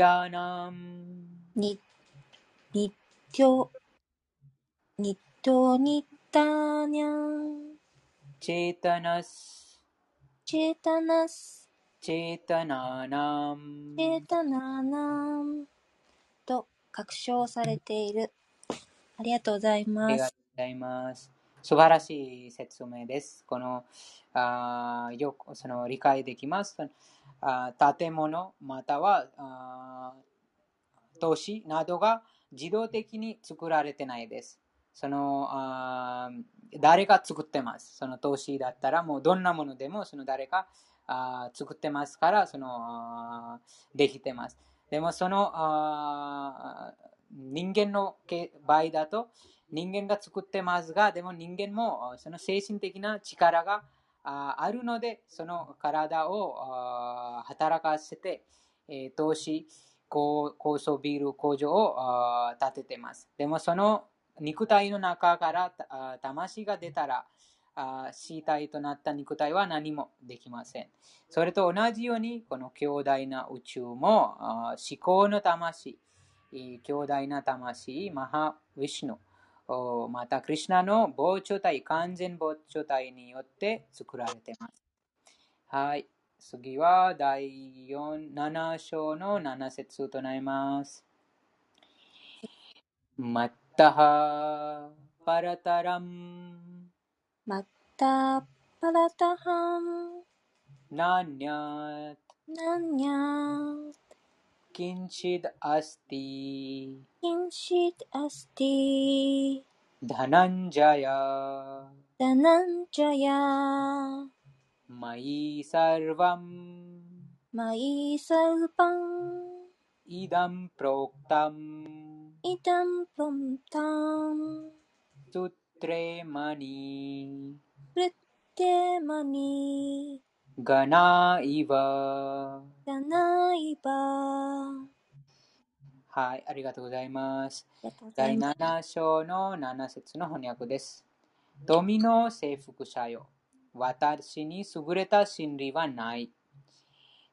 ョニッティアナムに、にてょ、にとにたにゃん、チェータナスチェタナス、チェータナナムチェタナナンと確証されている。ありがとうございあます。りがとうございます。素晴らしい説明です。この、あーよくその理解できます。建物またはあー都市などが自動的に作られてないです。そのあ誰が作ってます。その都市だったらもうどんなものでもその誰かあ作ってますからそのできてます。でもそのあ人間の場合だと人間が作ってますが、でも人間もその精神的な力があるので、その体を働かせて、え投資、高層ビル工場を建ててます。でもその肉体の中から魂が出たら、死体となった肉体は何もできません。それと同じように、この強大な宇宙も思考の魂、強大な魂、マハ・ヴィシュヌ、また、クリュナの膨張体、完全膨張体によって作られています。はい。次は第7章の7節となります。マッタハパラタラムマッタパラタハムナニャナニャ किञ्चिद् अस्ति। किञ्चित् अस्ति। धनञ्जय। धनञ्जय। मयि सर्वम्। मयि सर्वम्। इदं प्रोक्तम्। इदं प्रोक्तम्। सूत्रे मणि। कृत्ये मणि। がないわ。が。はい、ありがとうございます。ます第7章の7節の翻訳です。富の征服者よ。私に優れた真理はない。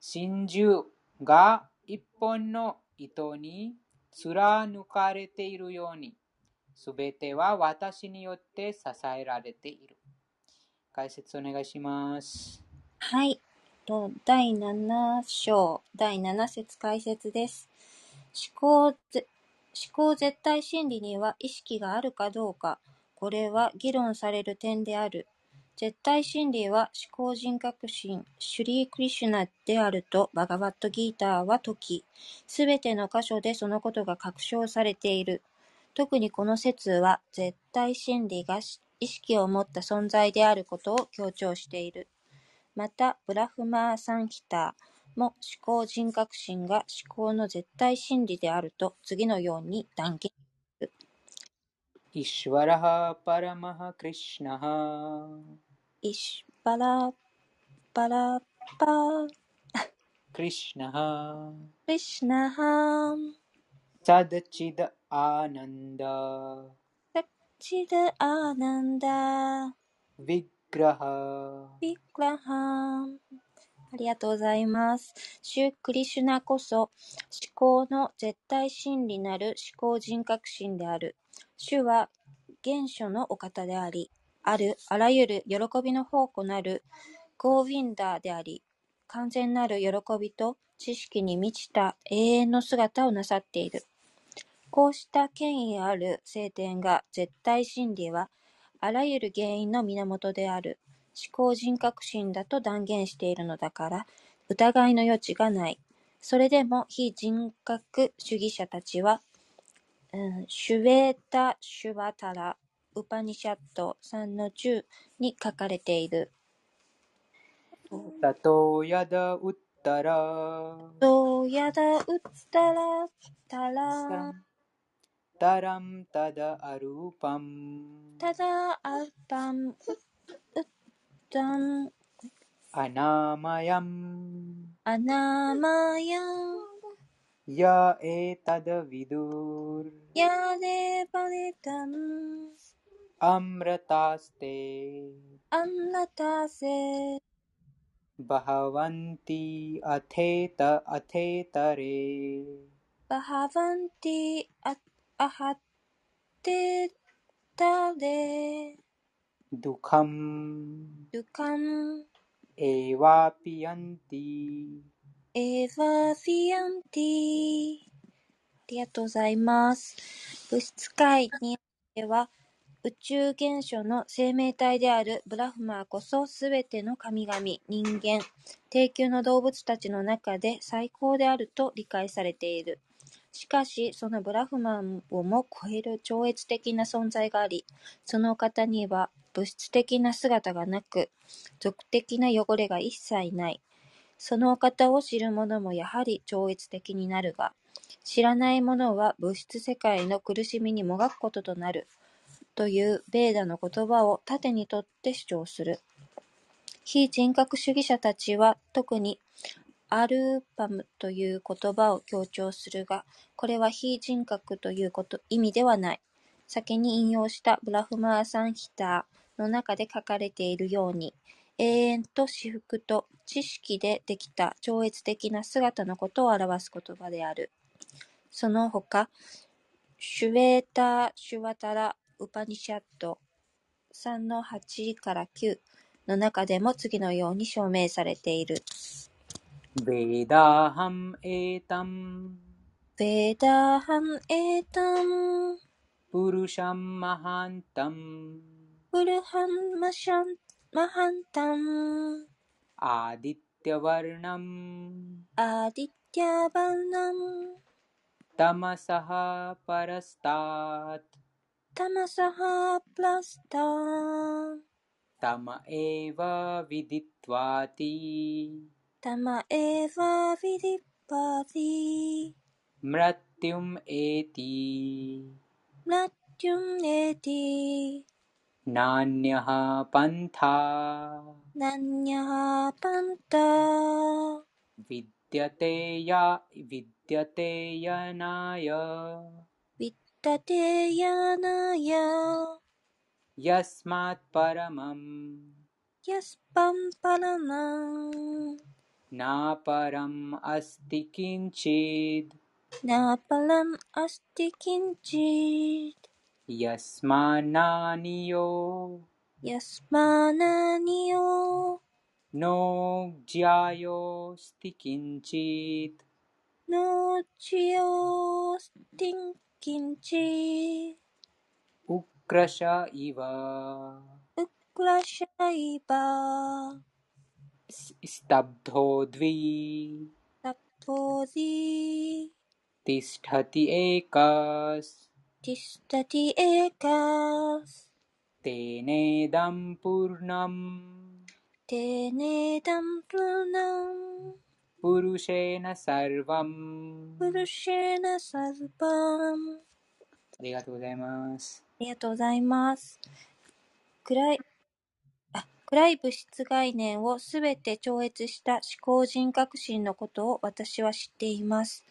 真珠が一本の糸に貫かれているように、すべては私によって支えられている。解説お願いします。はい。と第7章、第7節解説です。思考、思考絶対真理には意識があるかどうか、これは議論される点である。絶対真理は思考人格心、シュリー・クリシュナであるとバガバットギーターは説き、すべての箇所でそのことが確証されている。特にこの説は絶対真理が意識を持った存在であることを強調している。またブラフマーサンヒターも思考人格心が思考の絶対真理であると次のように断言する。イシュワラハパラマハクリシナハイシュワラパラパクリシナハクリシナハサダチダアナンダサチダアナンダビックラハー。ありがとうございます。シュー・クリシュナこそ思考の絶対真理なる思考人格心である。主は原初のお方であり、あるあらゆる喜びの宝庫なるゴーウィンダーであり、完全なる喜びと知識に満ちた永遠の姿をなさっている。こうした権威ある聖典が絶対真理はあらゆる原因の源である。思考人格心だと断言しているのだから、疑いの余地がない。それでも非人格主義者たちは、うん、シュエータ・シュワタラ・ウパニシャット3の中に書かれている。たとやだうったら。とやだうったら、たら。तरम तद अरूपम्। तदा अल्पम् उत्तम् अनामयम्। अनामाय य एतद्विदुर् यादेपदितम् अमृतास्ते। अमृतासे बहवन्ति अथेत अथेतरे। बहवन्ति अथ あはってたでドカン。ドカン。エヴワピアンティエヴワピアンティありがとうございます。物質界には宇宙現象の生命体であるブラフマーこそ全ての神々、人間、低級の動物たちの中で最高であると理解されている。しかし、そのブラフマンをも超える超越的な存在があり、そのお方には物質的な姿がなく、俗的な汚れが一切ない。そのお方を知る者もやはり超越的になるが、知らない者は物質世界の苦しみにもがくこととなる。というベーダの言葉を盾にとって主張する。非人格主義者たちは特にアルパムという言葉を強調するが、これは非人格ということ意味ではない。先に引用したブラフマーサンヒターの中で書かれているように、永遠と至福と知識でできた超越的な姿のことを表す言葉である。その他、シュウェーター・シュワタラ・ウパニシャット3の8から9の中でも次のように証明されている。वेदाहम् एतम्। वेदाहम् एतम्। पुरुषं महान्तम्। पुरुषं मशं महान्तम्। आदित्यवर्णम्। आदित्यवर्णम्। तमसः परस्तात्। तमसः प्लस्ता तम एव विदित्वाति तम एवाविरि पावी मृत्युम् एति। मृत्युमेति नान्यः पन्था। नान्यः पन्था। विद्यते या विद्यते यनाय। विद्यते यनाय। यस्मात् परमम्। यस्पं परमम्। नापरम् अस्ति किञ्चिद्। नाफलम् अस्ति किञ्चित् यस्मानानियो। यस्मानानियो। नो ज्यायोऽस्ति किञ्चित् नो ज्योऽस्ति किञ्चित् उक््रश इव। उक्लश इव। स्तब्धोद्वी स्तब्धोद्वी तिष्ठति एकस् तिष्ठति एकस् तेनेदं पूर्णम् तेनेदं पूर्णम् पुरुषेण सर्वम् पुरुषेण सर्वम् ありがとうございます。ありがとうございます。暗い暗い物質概念をすべて超越した思考人格心のことを私は知っています。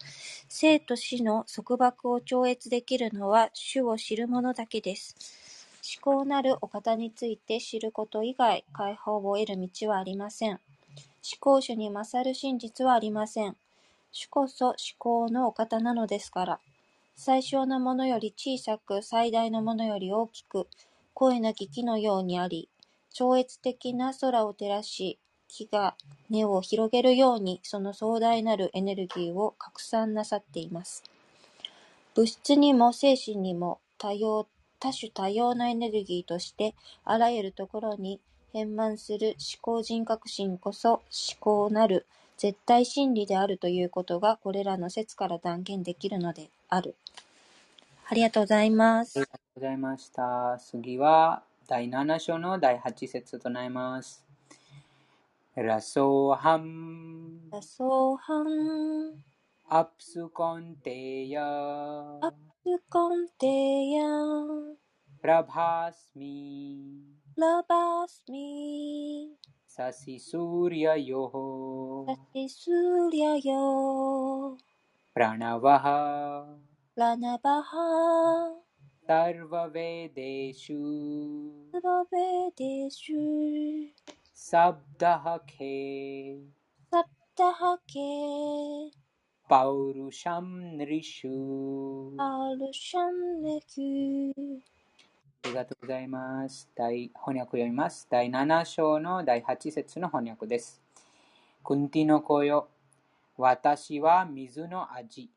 生と死の束縛を超越できるのは主を知る者だけです。思考なるお方について知ること以外、解放を得る道はありません。思考主に勝る真実はありません。主こそ思考のお方なのですから。最小のものより小さく、最大のものより大きく、声なき木のようにあり、超越的な空を照らし、木が根を広げるように、その壮大なるエネルギーを拡散なさっています。物質にも精神にも多様、多種多様なエネルギーとして、あらゆるところに変満する思考人格心こそ思考なる絶対真理であるということが、これらの説から断言できるのである。ありがとうございます。ありがとうございました。次は第7章の第8節となります。ラソーハン、ラソーハン、アプスコンテヤ、アプコンテヤ、プラバスミ、ラバスミ、サシスーリアヨホサ、シスリアヨ、プラナワハ、ラナバハ、サルヴァベデシュ、スバベデシュ、サブダハケ、サプタハケ、パウルシャムニリシュ。アルシュありがとうございます。第翻訳読みます。第7章の第8節の翻訳です。クンティの子よ。私は水の味。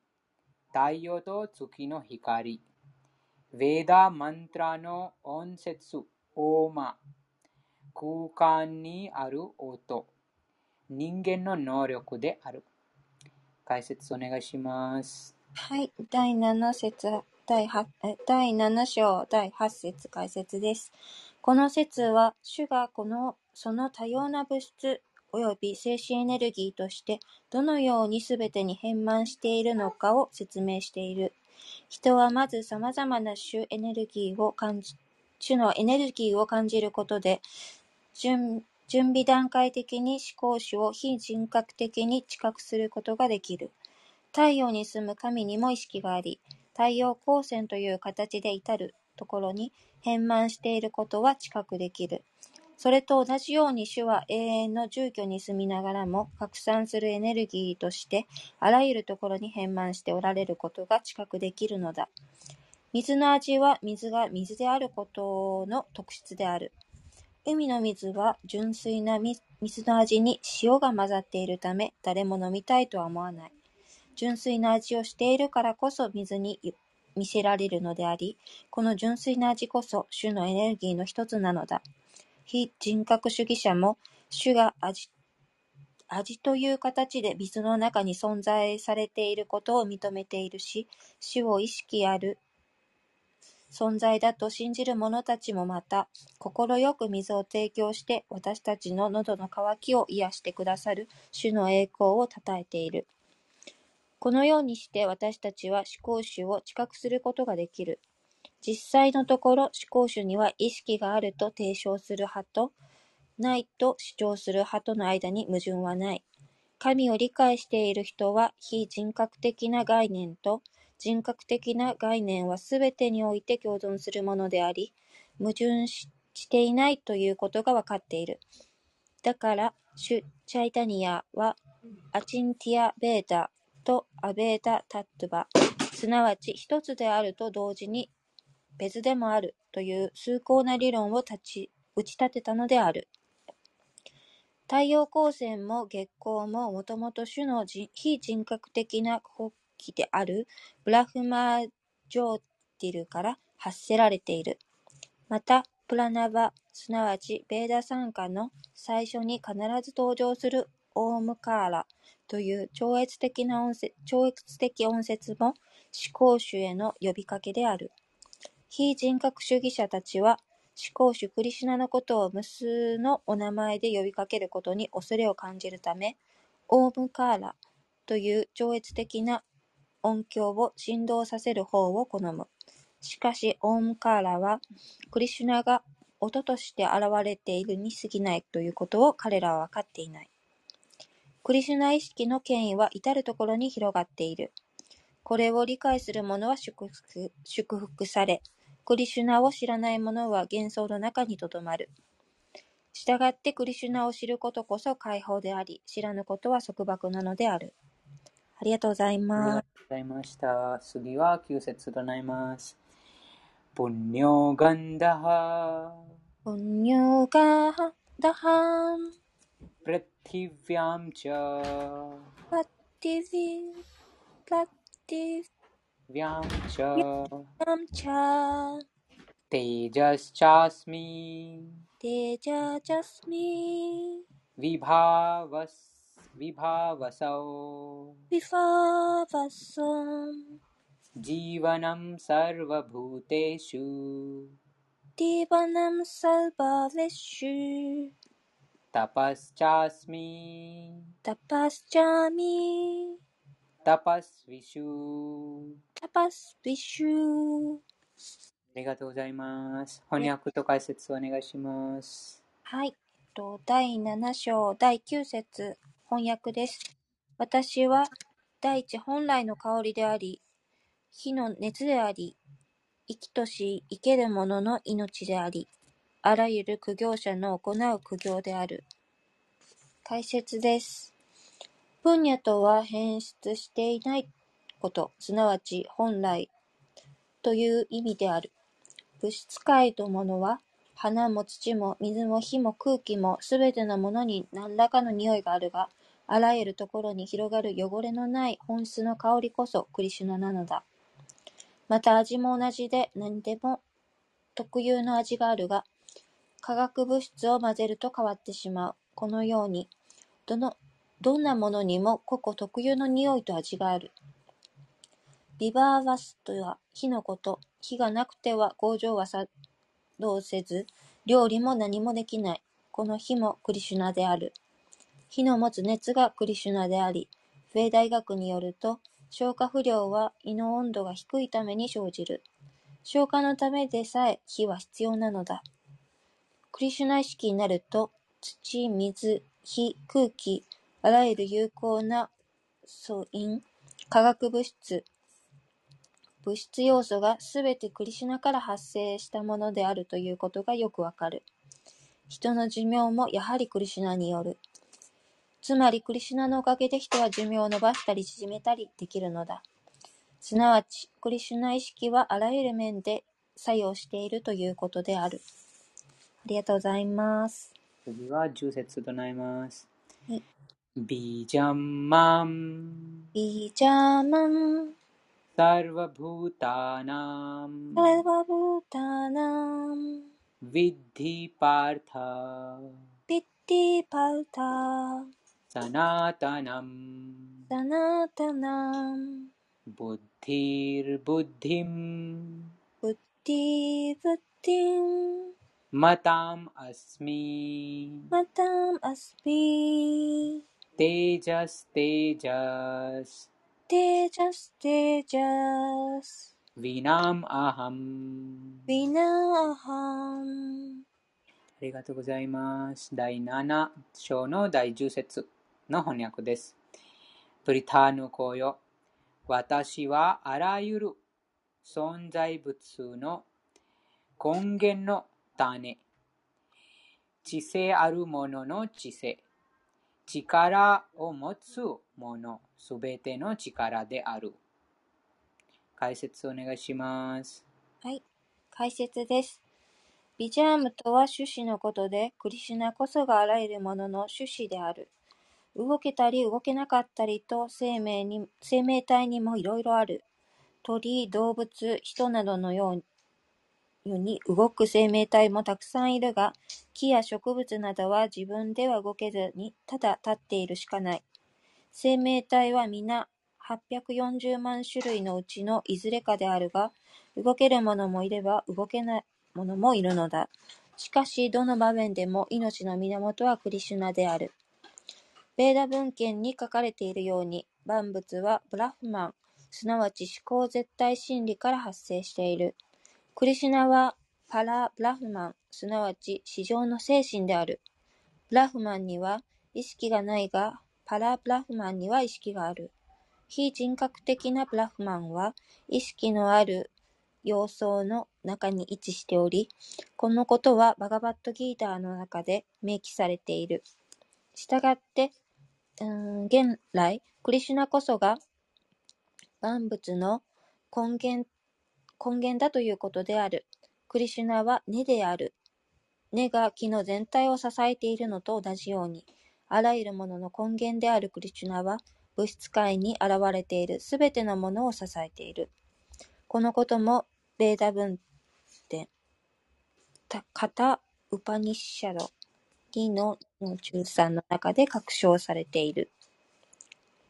太陽と月の光。ヴェーダマントラの音節、オーマ。空間にある音。人間の能力である。解説お願いします。はい、第7節、第8第7章第8節解説です。この説は、主がこの、その多様な物質及び精神エネルギーとして、どのようにすべてに変満しているのかを説明している。人はまず様々な種エネルギーを感じ、種のエネルギーを感じることで、準準備段階的に思考主を非人格的に知覚することができる。太陽に住む神にも意識があり、太陽光線という形で至るところに変満していることは知覚できる。それと同じように主は永遠の住居に住みながらも拡散するエネルギーとしてあらゆるところに変満しておられることが知覚できるのだ。水の味は水が水であることの特質である。海の水は純粋な水の味に塩が混ざっているため誰も飲みたいとは思わない。純粋な味をしているからこそ水に見せられるのであり、この純粋な味こそ主のエネルギーの一つなのだ。非人格主義者も主が味という形で水の中に存在されていることを認めているし、主を意識ある存在だと信じる者たちもまた、快く水を提供して私たちの喉の渇きを癒してくださる主の栄光をたたえている。このようにして私たちは思考主を知覚することができる。実際のところ思考主には意識があると提唱する派と、ないと主張する派との間に矛盾はない。神を理解している人は非人格的な概念と人格的な概念はすべてにおいて共存するものであり、矛盾していないということがわかっている。だから、シュ・チャイタニアは、アチンティア・ベータとアベータ・タットゥバ、すなわち一つであると同時に別でもあるという崇高な理論を立ち打ち立てたのである。太陽光線も月光ももともと種の非人格的な国旗であるブラフマージョーティルから発せられている。また、プラナバ、すなわちベーダ参加の最初に必ず登場するオームカーラという超越的な音節超越的音節も思考主への呼びかけである。非人格主義者たちは思考主クリシュナのことを無数のお名前で呼びかけることに恐れを感じるため、オームカーラという超越的な音響を振動させる方を好む。しかし、オームカーラは、クリシュナが音として現れているに過ぎないということを彼らは分かっていない。クリシュナ意識の権威は至るところに広がっている。これを理解する者は祝福祝福され、クリシュナを知らない者は幻想の中にとどまる。したがってクリシュナを知ることこそ解放であり、知らぬことは束縛なのである。ありがとうございあります。がとうございました。次は9節となります。プンニョガンダハ、ポニョガダハン、プレティヴィアムチャ、パティビ、パティヴィアムチャ、ナムチャ、ティヴィ व्यां च तेजश्चास्मि तेजचस्मि विभावस् विभावसौ विभावसौ जीवनं सर्वभूतेषु जीवनं सर्वविषु तपश्चास्मि तपश्चामि तपस्विषु タパスビシュ。ありがとうございます。翻訳と解説お願いします。はい。えっと第7章第9節翻訳です。私は大地本来の香りであり、火の熱であり、生きとし生けるものの命であり、あらゆる苦行者の行う苦行である。解説です。プンニャとは変質していないこと、すなわち本来という意味である。物質界のものは、花も土も水も火も空気もすべてのものに何らかの匂いがあるが、あらゆるところに広がる汚れのない本質の香りこそクリシュナなのだ。また味も同じで何でも特有の味があるが、化学物質を混ぜると変わってしまう。このように、どの、どんなものにも個々特有の匂いと味がある。ビバーバスとは火のこと。火がなくては工場は作動せず、料理も何もできない。この火もクリシュナである。火の持つ熱がクリシュナであり、フェー大学によると、消化不良は胃の温度が低いために生じる。消化のためでさえ火は必要なのだ。クリシュナ意識になると、土、水、火、空気、あらゆる有効な素因、化学物質、物質要素がすべてクリシュナから発生したものであるということがよくわかる。人の寿命もやはりクリシュナによる。つまりクリシュナのおかげで人は寿命を伸ばしたり縮めたりできるのだ。すなわち、クリシュナ意識はあらゆる面で作用しているということである。ありがとうございます。次は10節となりますはい。ビジャンマン、ビージャーマン、सर्वभूतानां सर्वभूतानां विद्धि पार्थ विद्धि पार्थ सनातनं सनातनाम् बुद्धिर्बुद्धिं उत्ति बुद्धिम् मताम् अस्मि मताम् अस्मि तेजस्तेजस् テジャステジャス。ヴィ Vinam aham. Vinam aham. ありがとうございます。第7章の第10節の翻訳です。プリターヌ公よ。私はあらゆる存在物の根源の種。知性あるものの知性。力を持つもの。すべての力である。解説お願いします。はい。解説です。ビジャームとは種子のことで、クリシュナこそがあらゆるものの種子である。動けたり動けなかったりと生命に生命体にもいろいろある。鳥、動物、人などのように動く生命体もたくさんいるが、木や植物などは自分では動けずにただ立っているしかない。生命体は皆840万種類のうちのいずれかであるが、動けるものもいれば動けないものもいるのだ。しかし、どの場面でも命の源はクリシュナである。ベーダ文献に書かれているように、万物はブラフマン、すなわち思考絶対真理から発生している。クリシュナはパラ・ブラフマン、すなわち至上の精神である。ブラフマンには意識がないが、パラ・ブラフマンには意識がある。非人格的なブラフマンは意識のある様相の中に位置しており、このことはバガバットギーターの中で明記されている。したがって、うん現来、クリシュナこそが万物の根源根源だということである。クリシュナは根である。根が木の全体を支えているのと同じように、あらゆるものの根源であるクリシュナは、物質界に現れているすべてのものを支えている。このことも、ベーダ文典、カタ・ウパニッシャド、D の13の中で確証されている。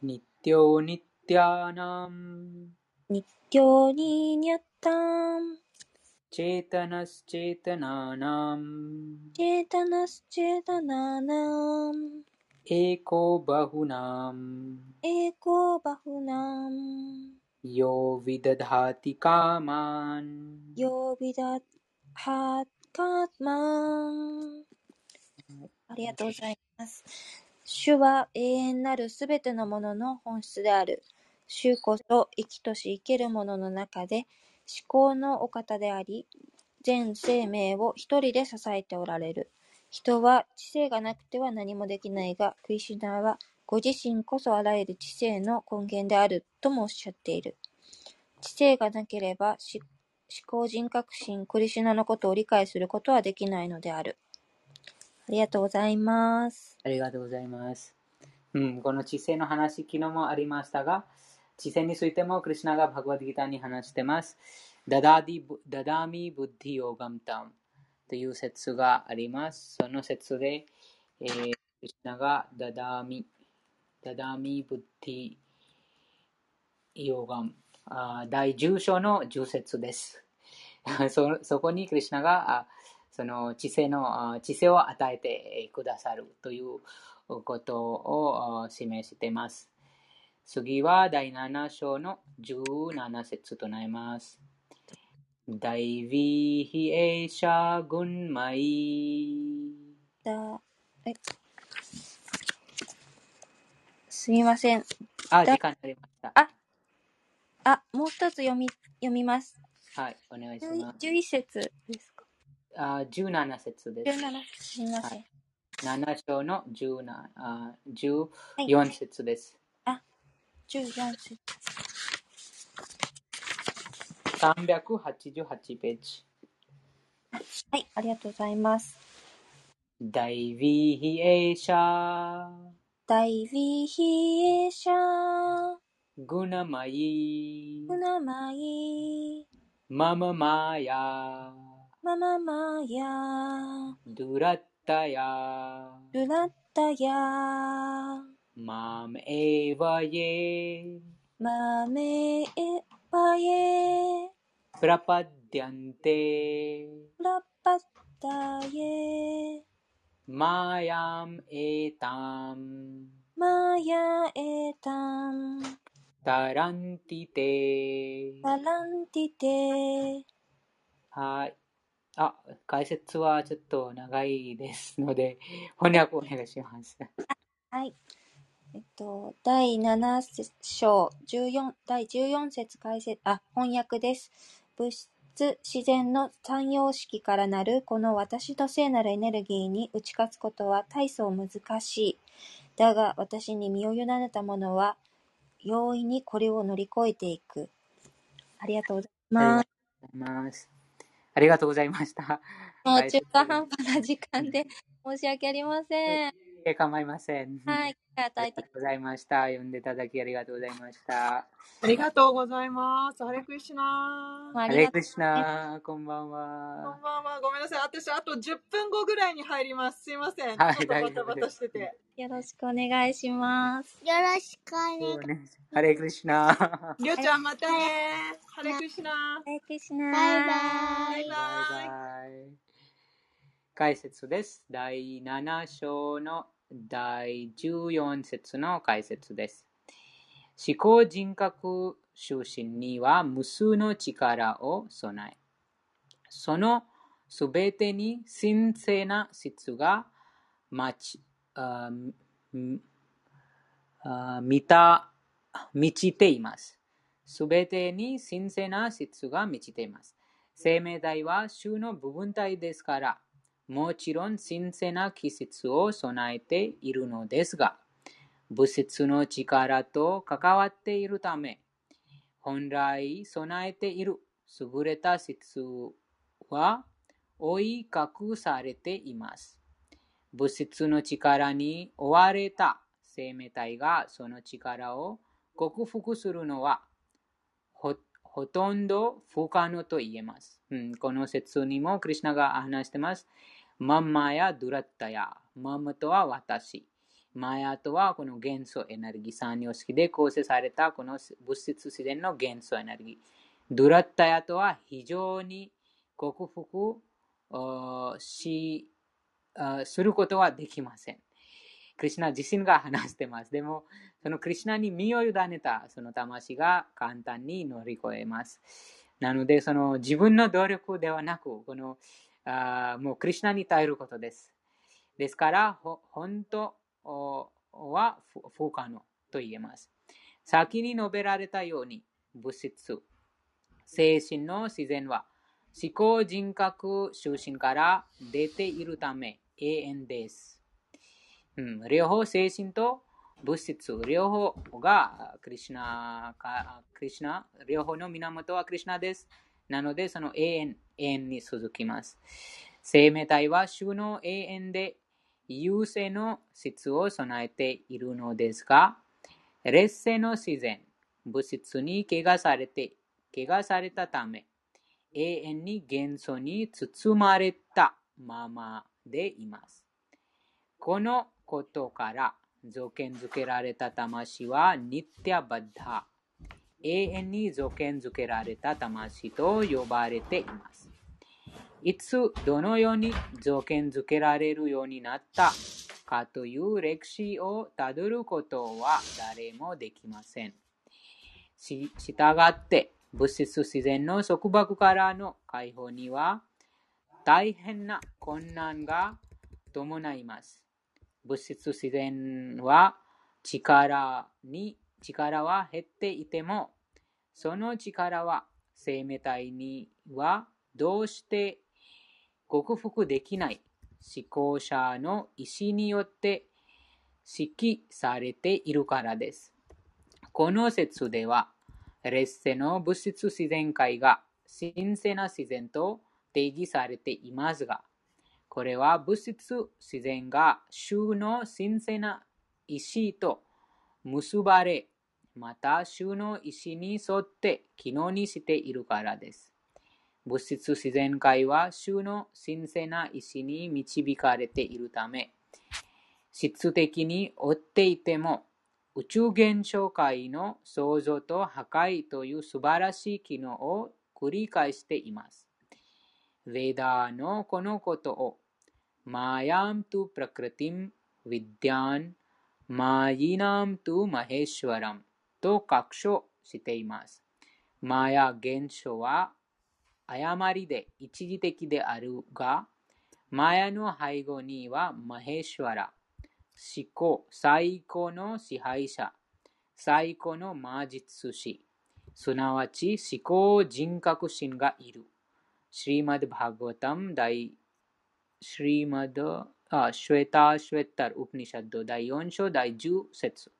ニッテオニッティアナム。ニッテオニニャッ चेताम् चेतनश्चेतनानाम् चेतनश्चेतनानाम् एको बहुनाम् एको बहुनाम् यो विदधाति कामान् यो विदधात् कामान् ありがとうございます。主は永遠なるすべてのものの本質である。主こそ生きとし生けるものの中で、思考のお方であり、全生命を一人で支えておられる。人は知性がなくては何もできないが、クリシュナはご自身こそあらゆる知性の根源であるともおっしゃっている。知性がなければ思考人格心クリシュナのことを理解することはできないのである。ありがとうございます。ありがとうございます。うん、この知性の話、昨日もありましたが、知性についてもクリュナがバグワッドギターに話してます。ダダディブダダミブッディヨガムタムという説があります。その説で、えー、クリュナがダダミ、ダダミブッディヨガム、あ第10章の10節です。[laughs] そそこにクリュナがあその知性のあ知性を与えてくださるということを示しています。次は第7章の17節となります。大ヴィヒエーシャグンマイだえすみません。あ、だ時間になりました。あ、あ、もう一つ読み、読みます。はい、お願いします。11節ですかあ17節です。17すみません。7章の17あはい14節です。14節388ページ。はい、ありがとうございます。大ヴィヒエーシャ大ヴィヒエーシャグナマイ。グナマイ。マママヤ。マママヤ。ドゥラッタヤ。ルラッタヤマムエヴァイエマメエパエプラパディアンテ。ラパッタエマヤムエタムマヤエタン。タランティテ。タランティテ。はい。あ、解説はちょっと長いですので、翻訳お願いします。はい。えっと、第7章、14第14節解説、あ、翻訳です。物質、自然の三様式からなるこの私と聖なるエネルギーに打ち勝つことは大層難しい。だが私に身を委ねた者は容易にこれを乗り越えていく。ありがとうございます。ありがとうございました。もう中途半端な時間で申し訳ありません。え構いません。はい。ありがとうございました。読んでいただきありがとうございました。ありがとうございます。ハレクリシナもありがとうハレクリシナ、こんばんはこん。ばんは。ごめんなさい。私、あと10分後ぐらいに入ります。すいません。はいちょっとバタバタしてて。よろしくお願いします。よろしくお願いそうねハレクリシナ。りょうちゃん、またね。ハレクリシナハレクリシナバイバイ。バイバイ。解説です。第7章の第14節の解説です。思考人格出身には無数の力を備え、そのすべてに神聖な質が待ち、満た満ちています。すべてに神聖な質が満ちています。生命体は種の部分体ですから、もちろん神聖な気質を備えているのですが、物質の力と関わっているため、本来備えている優れた質は追い隠されています。物質の力に追われた生命体がその力を克服するのはほほとんど不可能と言えます。うん、この説にもクリュナが話してます。マンマやドゥラッタや、マムとは私。マヤとはこの元素エネルギー、三様式で構成されたこの物質自然の元素エネルギー。ドゥラッタヤとは非常に克服しすることはできません。クリュナ自身が話してます。でも、そのクリュナに身を委ねたその魂が簡単に乗り越えます。なので、その自分の努力ではなく、このあもうクリュナに耐えることです。ですから、本当は不不可能と言えます。先に述べられたように、物質、精神の自然は思考人格出身から出ているため永遠です。うん、両方精神と物質、両方がクリシナか、クリシナ、両方の源はクリシナです。なので、その永遠、永遠に続きます。生命体は主の永遠で優勢の質を備えているのですが、劣勢の自然、物質に怪我されて、怪我されたため、永遠に元素に包まれたままでいます。このことから、条件づけられた魂はニッティバッダ、永遠に条件づけられた魂と呼ばれています。いつ、どのように条件づけられるようになったかという歴史をたどることは誰もできません。ししたがって、物質自然の束縛からの解放には大変な困難が伴います。物質自然は力に力は減っていても、その力は生命体にはどうして克服できない思考者の意思によって指揮されているからです。この説では、劣勢の物質自然界が神聖な自然と定義されていますが、これは物質自然が主の神聖な意志と結ばれ、また、主の意志に沿って機能にしているからです。物質自然界は主の神聖な意志に導かれているため、質的に追っていても、宇宙現象界の創造と破壊という素晴らしい機能を繰り返しています。ヴェダーのこのことを、マヤムトゥプラクティム、ヴィディアン、マイナムトゥマヘシュワラムと確証しています。マヤ現象は誤りで一時的であるが、マヤの背後にはマヘシュワラ、思考、最高の支配者、最高の魔術師、すなわち思考人格心がいる。シリマド・バーガタム第シリマド・シュエタ・シュエタル・ウプニシャッド第4章第10節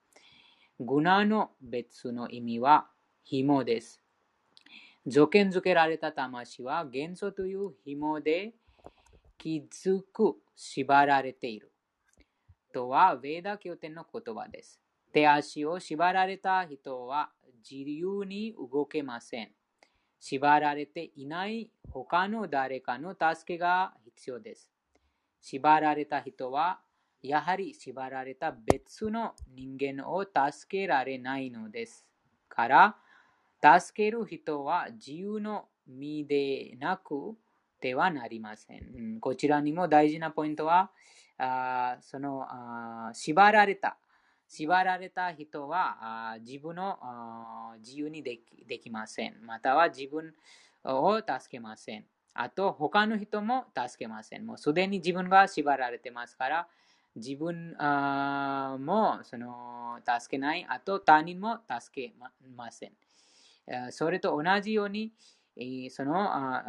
グナの別の意味は紐です。条件づけられた魂は元素という紐で気づく、縛られている。とは、ヴェーダ経典の言葉です。手足を縛られた人は自由に動けません。縛られていない他の誰かの助けが必要です。縛られた人は、やはり縛られた別の人間を助けられないのですから、助ける人は自由の身でなくてはなりません。うんこちらにも大事なポイントは、あそのあ縛られた、縛られた人はあ自分のあ自由にできできません。または自分を助けません。あと、他の人も助けません。もうすでに自分が縛られてますから、自分あもその助けない。あと、他人も助けません。えそれと同じように、えその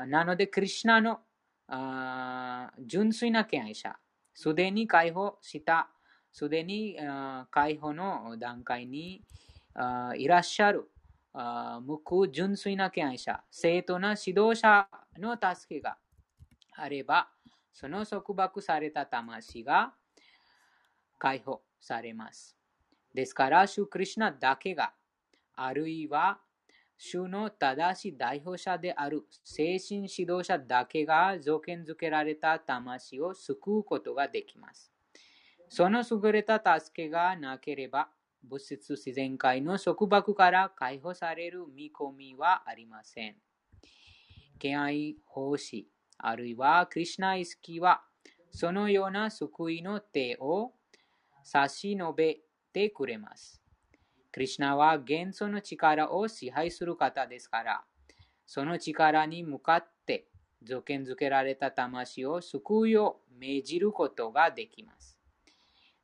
なので、クリシュナのあ純粋な敬愛者、すでに解放した、すでに解放の段階にあーいらっしゃる、あー無垢純粋な敬愛者、正当な指導者の助けがあれば、その束縛された魂が解放されます。ですから、主クリシュナだけが、あるいは主の正しい代表者である精神指導者だけが条件づけられた魂を救うことができます。その優れた助けがなければ、物質自然界の束縛から解放される見込みはありません。敬愛奉仕、あるいはクリシュナ意識は、そのような救いの手を差し伸べてくれます。クリシナは元素の力を支配する方ですから、その力に向かって条件づけられた魂を救うよう命じることができます。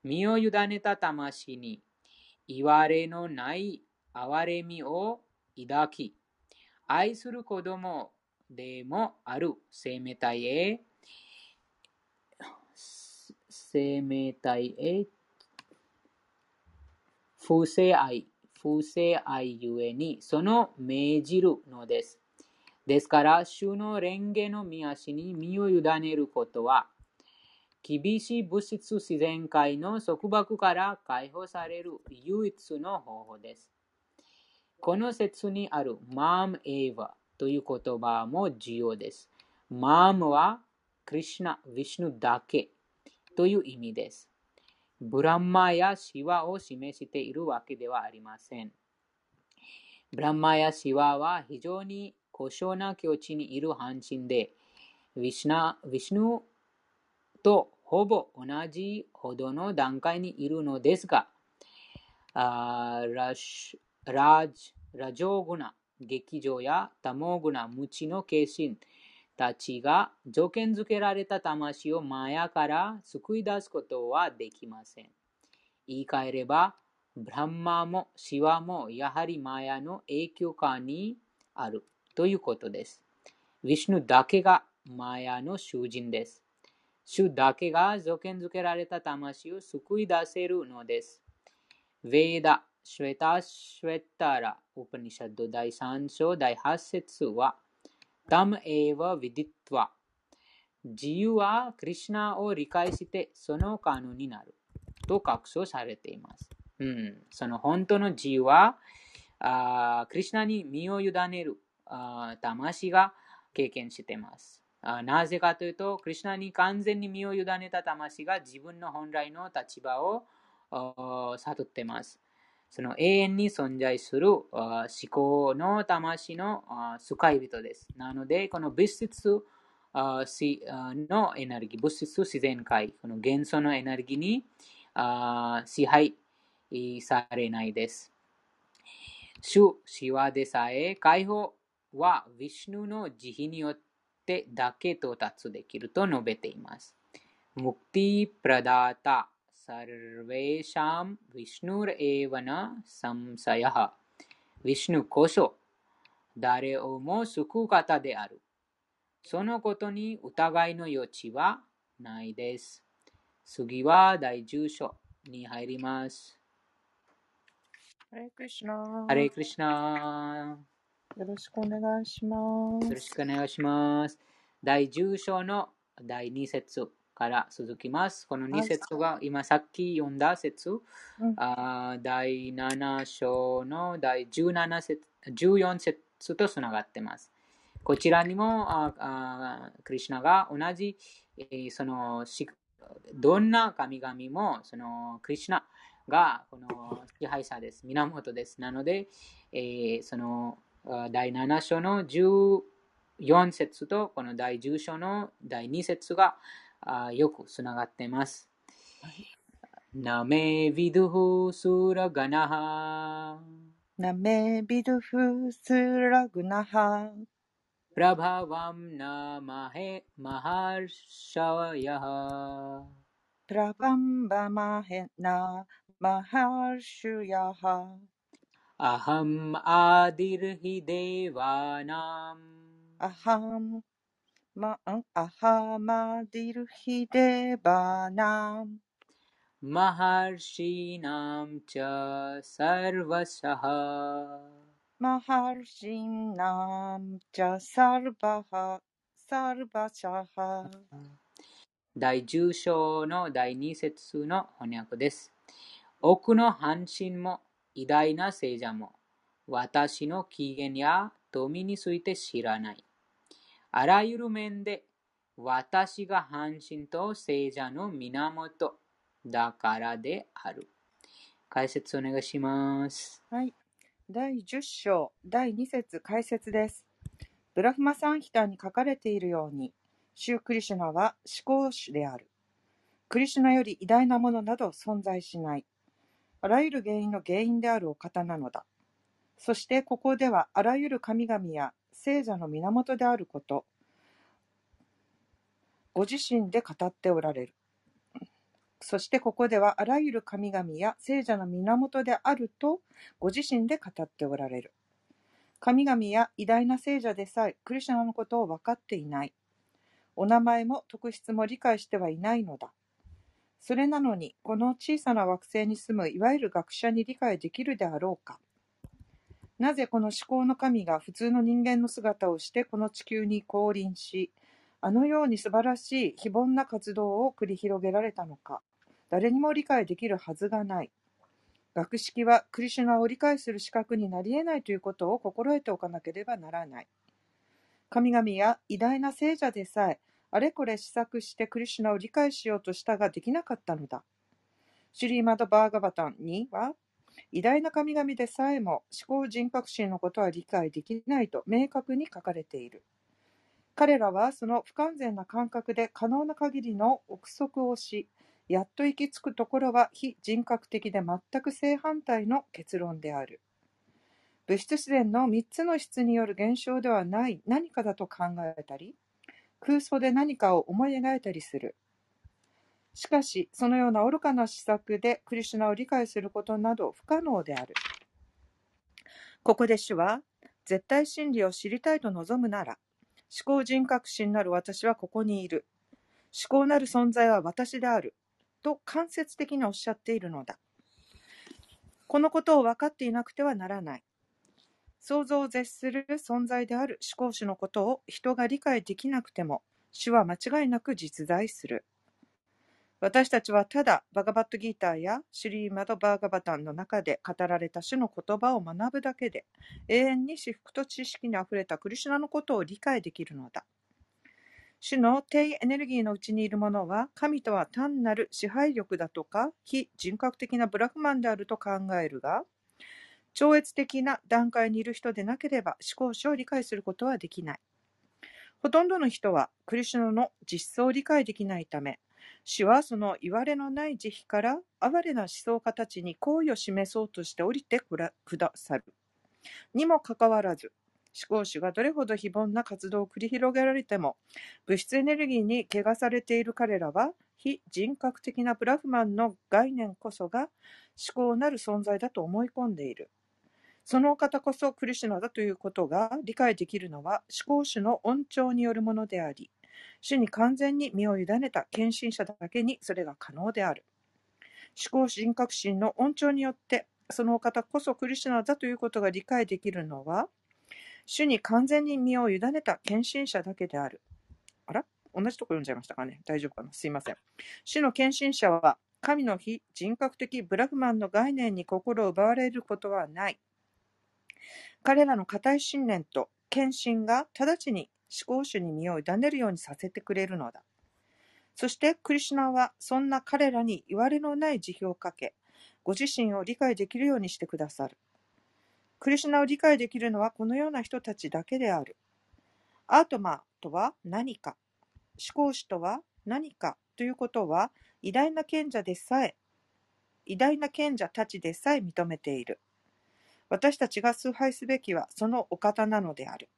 身を委ねた魂に、言われのない憐れみを抱き、愛する子供でもある生命体へ、生命体へ不正愛、不正愛ゆえに、その命じるのです。ですから、主の蓮華の見足に身を委ねることは、厳しい物質自然界の束縛から解放される唯一の方法です。この説にあるマーム・エーヴァという言葉も重要です。マームはクリシュナ、ヴィシュヌだけという意味です。ブランマやシワを示しているわけではありません。ブランマやシワは非常に故障な境地にいる半身で、ヴィシュナヴィシュヌとほぼ同じほどの段階にいるのですが、あララジラジョーグナ、劇場やタモーグナ、無知の化身たちが条件づけられた魂をマヤから救い出すことはできません。言い換えれば、ブランマもシワもやはりマヤの影響下にあるということです。ヴィシュヌだけがマヤの囚人です。主だけが条件づけられた魂を救い出せるのです。ヴェーダ、シュエタ・シュエタラ、ウパニシャッド第3章第8節は、タムエーヴァ・ヴィディットワ。自由はクリシナを理解してそのカヌになると確証されています。うん、その本当の自由は、あクリシナに身を委ねるあ魂が経験しています。あなぜかというと、クリシナに完全に身を委ねた魂が自分の本来の立場を悟っています。その永遠に存在する思考の魂の使い人です。なので、この物質のエネルギー、物質自然界、この元素のエネルギーに支配されないです。主、シワでさえ、解放はヴィシュヌの慈悲によってだけ到達できると述べています。ムクティプラダータ、サルベーシャム、ヴィシュヌルエヴァナ、サムサヤハ。ヴィシュヌこそ、誰をも救う方である。そのことに疑いの余地はないです。次は第10章に入ります。ハレクリシナハレイクリシナよろしくお願いします。よろしくお願いします。第10章の第2節から続きます。この2節が今さっき読んだ節、うんあー第7章の第17節14節とつながっています。こちらにもああクリシナが同じ、えーそのしどんな神々もそのクリシナがこの支配者です。源です。なので、えーそのあ第7章の14節とこの第10章の第2節があよくつながっています。ナメビドゥフスラガナハナメビドゥフスラグナハプラバワムナマヘマハルシャワヤハプラバンバマヘナマハルシュヤハアハムアディルヒデワナム。アハムマンアハマディルヒデバナム Maharshinam cha sarvasaha マハルシンナムチャサルバハサルバシャハ第10章の第2節の翻訳です。奥の半身も偉大な聖者も私の機嫌や富について知らない。あらゆる面で私が半身と聖者の源だからである。解説お願いします。はい。第10章、第2節解説です。ブラフマサンヒタに書かれているように、シュークリシュナは思考主である。クリシュナより偉大なものなど存在しない。あらゆる原因の原因であるお方なのだ。そしてここではあらゆる神々や聖者の源であること、ご自身で語っておられる。そしてここではあらゆる神々や聖者の源であるとご自身で語っておられる。神々や偉大な聖者でさえクリシュナのことを分かっていない。お名前も特質も理解してはいないのだ。それなのに、この小さな惑星に住むいわゆる学者に理解できるであろうか。なぜこの思考の神が普通の人間の姿をしてこの地球に降臨し、あのように素晴らしい非凡な活動を繰り広げられたのか。誰にも理解できるはずがない。学識はクリシュナを理解する資格になり得ないということを心得ておかなければならない。神々や偉大な聖者でさえ、あれこれ試作してクリシュナを理解しようとしたができなかったのだ。シュリーマド・バーガバタンには、偉大な神々でさえも思考人格心のことは理解できないと明確に書かれている。彼らはその不完全な感覚で可能な限りの憶測をし、やっと行き着くところは非人格的で全く正反対の結論である。物質自然の3つの質による現象ではない何かだと考えたり、空想で何かを思い描いたりする。しかし、そのような愚かな施策でクリシュナを理解することなど不可能である。ここで主は、絶対真理を知りたいと望むなら、思考人格心なる私はここにいる。思考なる存在は私である。と間接的におっしゃっているのだ。このことを分かっていなくてはならない。想像を絶する存在である思考主のことを人が理解できなくても、主は間違いなく実在する。私たちはただバガバットギーターやシュリーマド・バーガバタンの中で語られた主の言葉を学ぶだけで永遠に至福と知識にあふれたクリシュナのことを理解できるのだ。主の低エネルギーのうちにいるものは神とは単なる支配力だとか非人格的なブラフマンであると考えるが超越的な段階にいる人でなければ思考書を理解することはできない。ほとんどの人はクリシュナの実相を理解できないため主はそのいわれのない慈悲から哀れな思想家たちに好意を示そうとして降りてくださる。にもかかわらず、思考主がどれほど非凡な活動を繰り広げられても、物質エネルギーに汚されている彼らは、非人格的なブラフマンの概念こそが思考なる存在だと思い込んでいる。そのお方こそクリシュナだということが理解できるのは思考主の恩寵によるものであり、主に完全に身を委ねた献身者だけにそれが可能である。思考人格心の恩寵によって、そのお方こそクリシュナだということが理解できるのは、主に完全に身を委ねた献身者だけである。あら？同じとこ読んじゃいましたかね？大丈夫かな？すいません。主の献身者は、神の非人格的ブラフマンの概念に心を奪われることはない。彼らの固い信念と献身が直ちに考主に身を委ねるようにさせてくれるのだ。そしてクリシュナはそんな彼らに言われのない慈悲をかけ、ご自身を理解できるようにしてくださる。クリシュナを理解できるのはこのような人たちだけである。アートマーとは何か、思考主とは何かということは、偉大な賢者でさえ、偉大な賢者たちでさえ認めている。私たちが崇拝すべきはそのお方なのである。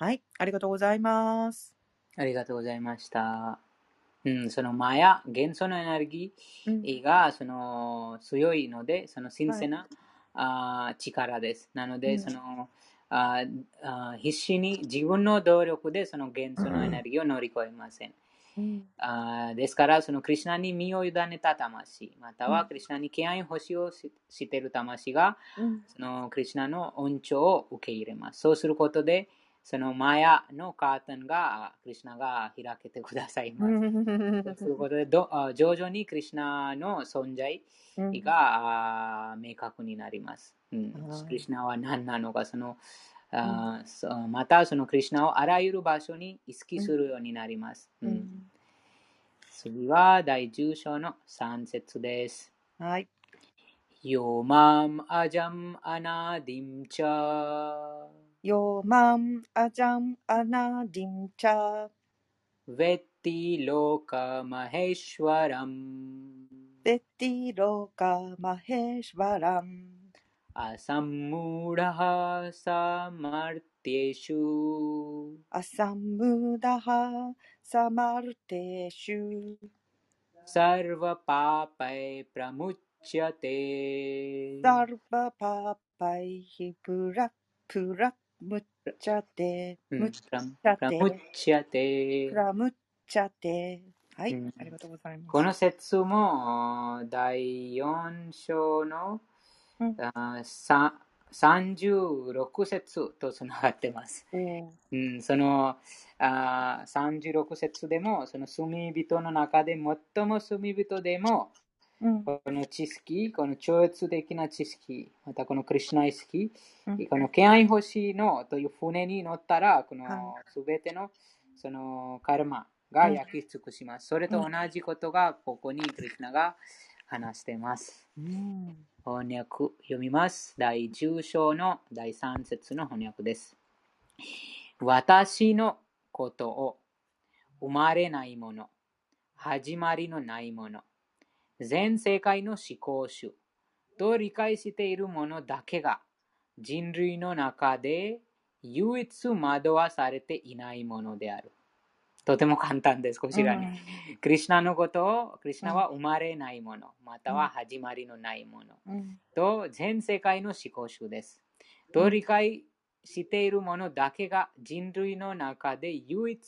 はい、ありがとうございます。ありがとうございました。うん、そのマヤ、元素のエネルギーがその強いので、その神聖な、はい、あ力です。なので、その、ああ必死に自分の努力でその元素のエネルギーを乗り越えません。うん、あですから、そのクリュナに身を委ねた魂、またはクリュナに敬愛星をしている魂が、うん、そのクリュナの恩寵を受け入れます。そうすることで、そのマヤのカーテンがクリュナが開けてくださいます。ということでど、徐々にクリュナの存在が、明確になります。うん、クリュナは何なのか、そのあまたそのクリュナをあらゆる場所に意識するようになります。うん、次は第10章の3節です。はい。よまんあじゃんあなりんちゃ。यो माम् अजम् अनादिं च। वेत्ति लोकमहेश्वरम् वेत्ति लोकमहेश्वरम् असम्मूढः समर्तेषु असम्बुदः समर्तेषु सर्वपापै प्रमुच्यते। सर्वपापैः पुरः पुरः। むっちゃて、むっちゃて、むっちゃて。はい、ありがとうございます。この説も第4章の、うん、36節とつながってます。うん、そのあ36節でも、その罪人の中で最も罪人でも、うん、この知識、この超越的な知識、またこのクリュナ意識、うん、この敬愛星のという船に乗ったら、このすべてのそのカルマが焼き尽くします。それと同じことがここにクリュナが話しています。うん、翻訳読みます。第10章の第3節の翻訳です。私のことを生まれないもの、始まりのないもの、全世界の思考主と理解している者だけが人類の中で唯一惑わされていないものである。とても簡単です、こちらに。うん、クリュナのことを、クリュナは生まれないもの、または始まりのないもの、うん、と全世界の思考主です。と理解しているものだけが人類の中で唯一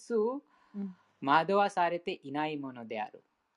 惑わされていないものである。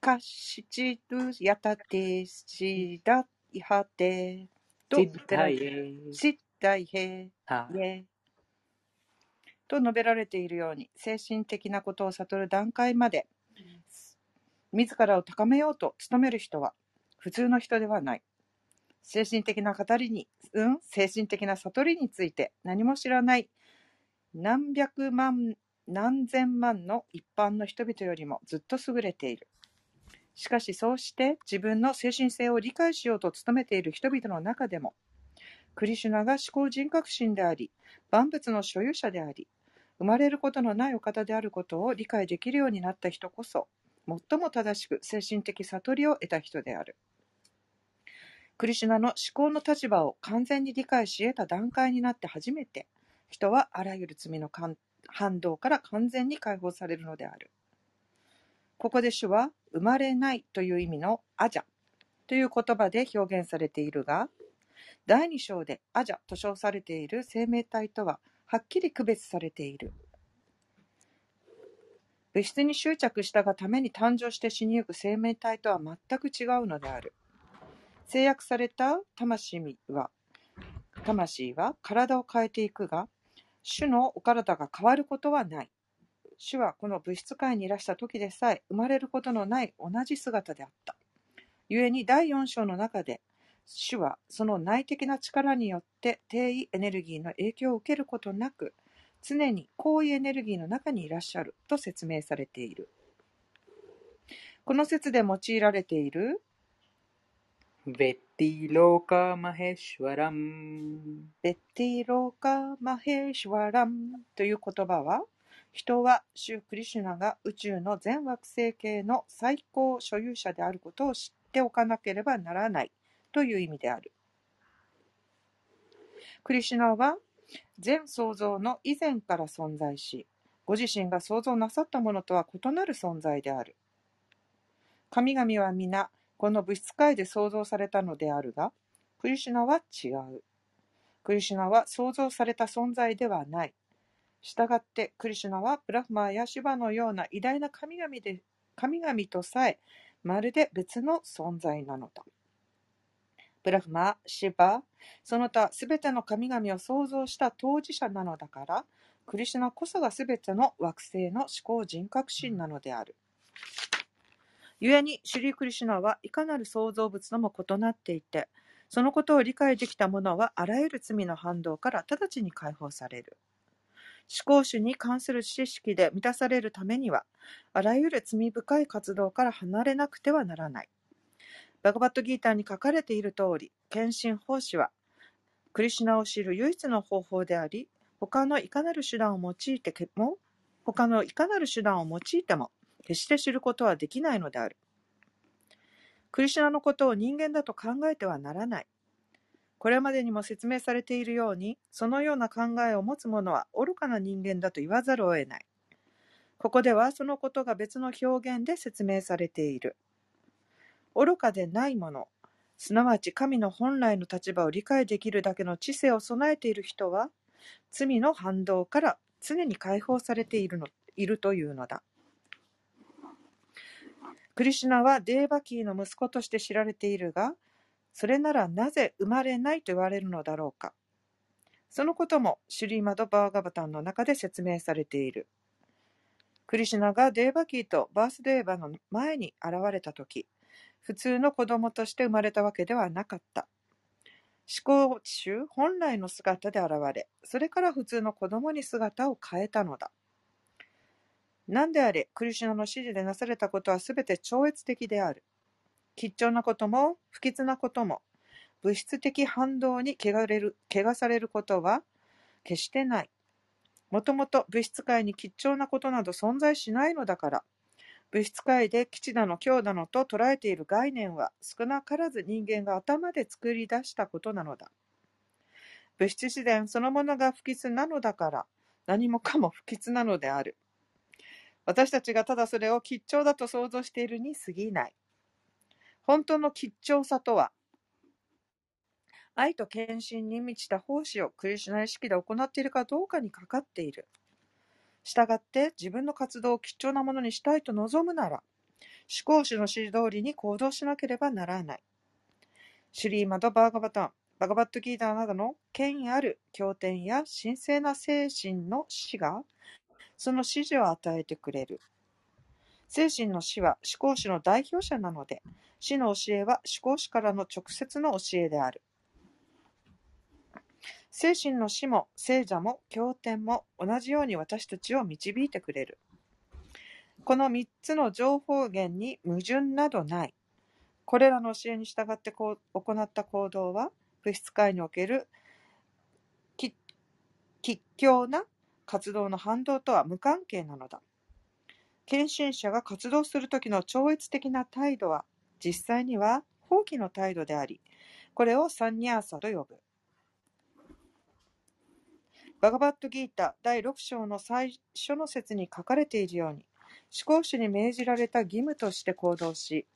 かしちとやたてしだいはてとし体いへへと述べられているように精神的なことを悟る段階まで自らを高めようと努める人は普通の人ではない。精神的な語りに、うん、精神的な悟りについて何も知らない何百万何千万の一般の人々よりもずっと優れている。しかしそうして自分の精神性を理解しようと努めている人々の中でもクリシュナが思考人格心であり万物の所有者であり生まれることのないお方であることを理解できるようになった人こそ最も正しく精神的悟りを得た人である。クリシュナの思考の立場を完全に理解し得た段階になって初めて人はあらゆる罪の反動から完全に解放されるのである。ここで主は生まれないという意味のアジャ。という言葉で表現されているが第2章でアジャと称されている生命体とははっきり区別されている。物質に執着したがために誕生して死にゆく生命体とは全く違うのである。制約された魂は魂は体を変えていくが主のお体が変わることはない。主はこの物質界にいらした時でさえ生まれることのない同じ姿であった。故に第4章の中で主はその内的な力によって低位エネルギーの影響を受けることなく常に高位エネルギーの中にいらっしゃると説明されている。この説で用いられているベッティローカーマヘシュワランベッティローカーマヘシュワランという言葉は人は主クリシュナが宇宙の全惑星系の最高所有者であることを知っておかなければならないという意味である。クリシュナは全創造の以前から存在し、ご自身が創造なさったものとは異なる存在である。神々は皆この物質界で創造されたのであるが、クリシュナは違う。クリシュナは創造された存在ではない。したがって、クリシュナはブラフマーやシュバのような偉大な神々で神々とさえまるで別の存在なのだ。ブラフマー、シバ、その他すべての神々を創造した当事者なのだから、クリシュナこそがすべての惑星の思考人格心なのである。故に、シュリー・クリシュナはいかなる創造物とも異なっていて、そのことを理解できた者はあらゆる罪の反動から直ちに解放される。思考主に関する知識で満たされるためには、あらゆる罪深い活動から離れなくてはならない。バガバットギーターに書かれている通り、献身奉仕は、クリシュナを知る唯一の方法であり、他のいかなる手段を用いても、他のいかなる手段を用いても、決して知ることはできないのである。クリシュナのことを人間だと考えてはならない。これまでにも説明されているように、そのような考えを持つ者は愚かな人間だと言わざるを得ない。ここではそのことが別の表現で説明されている。愚かでないもの、すなわち神の本来の立場を理解できるだけの知性を備えている人は、罪の反動から常に解放されているのいるというのだ。クリシュナはデーバキーの息子として知られているが、それならなぜ生まれないと言われるのだろうか。そのこともシュリーマド・バーガバタンの中で説明されている。クリシュナがデーバキーとバースデーバの前に現れたとき、普通の子供として生まれたわけではなかった。思考主本来の姿で現れ、それから普通の子供に姿を変えたのだ。何であれ、クリシュナの指示でなされたことはすべて超越的である。吉祥なことも不吉なことも、物質的反動に汚れる汚されることは決してない。もともと物質界に吉祥なことなど存在しないのだから、物質界で吉だの強だのと捉えている概念は少なからず人間が頭で作り出したことなのだ。物質自然そのものが不吉なのだから、何もかも不吉なのである。私たちがただそれを吉祥だと想像しているに過ぎない。本当の吉祥さとは、愛と献身に満ちた奉仕をクリシュナ意識で行っているかどうかにかかっている。したがって自分の活動を貴重なものにしたいと望むなら、思考主の指示通りに行動しなければならない。シュリーマド・バーガバタン、バガバットギーターなどの権威ある経典や神聖な精神の死が、その指示を与えてくれる。精神の死は思考主の代表者なので、死の教えは思考主からの直接の教えである。精神の死も聖者も経典も同じように私たちを導いてくれる。この三つの情報源に矛盾などない。これらの教えに従って行った行動は、物質界におけるき吉祥な活動の反動とは無関係なのだ。献身者が活動する時の超越的な態度は、実際には放棄の態度であり、これをサンニャーサと呼ぶ。バガバットギータ第6章の最初の説に書かれているように、思考主に命じられた義務として行動し、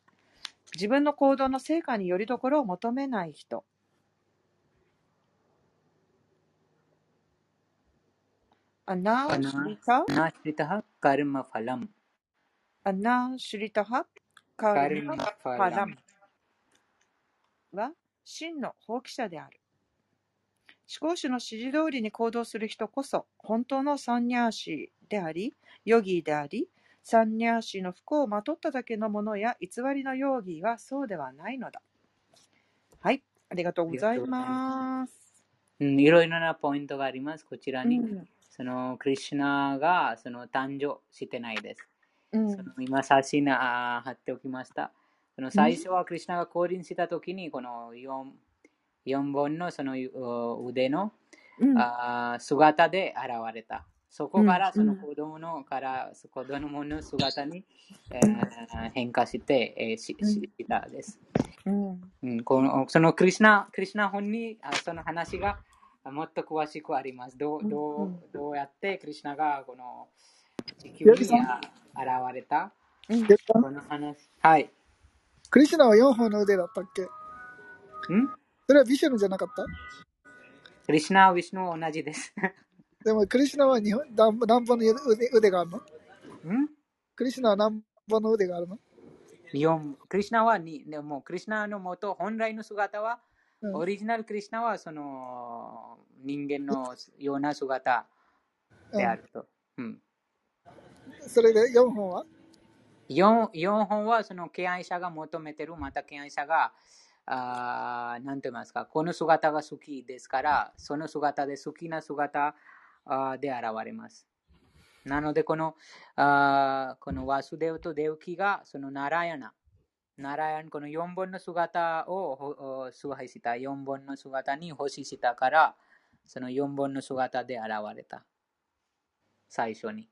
自分の行動の成果によりどころを求めない人。アナーシリタアナーシリタハカルマファラム。أنا شريتها カール・ファラムは真の放棄者である。思考主の指示通りに行動する人こそ本当のサンニャーシーであり、ヨギーであり、サンニャーシーの服をまとっただけのものや偽りのヨギーはそうではないのだ。はい、ありがとうございます。うん、いろいろなポイントがあります、こちらに。うん、そのクリュナがその誕生してないです。うんその今写真あー貼っておきました。その最初はクリシュナが降臨したときに、この 4, 4本のそのう腕のうんあー姿で現れた。そこからうんその子供のから子供の姿に、えー変化して、えーしししたです。うんうん、このそのクリシュナ、クリシュナ本にあその話があもっと詳しくあります。どうどうんうどうやってクリシュナがこの地球にあ現れた。うん。でこの話。はい。クリシュナは4本の腕だったっけ？ん？それはビシュヌじゃなかった？クリシュナ、ウィシュヌは同じです。[laughs] でもクリシュナは日本何何本の腕腕があるの？ん？クリシュナは何本の腕があるの？四。クリシュナはに、でもクリシュナの元、本来の姿は、うん。オリジナルクリシュナはその人間のような姿であると。うんそれで4本は？4, 4本はその敬愛者が求めてる、また敬愛者が、あなんて言いますか、この姿が好きですから、その姿で好きな姿あで現れます。なので、このあこのワスデウとデウキがそのナラヤナ、ナラヤン、この4本の姿を崇拝した、4本の姿に欲ししたから、その4本の姿で現れた。最初に。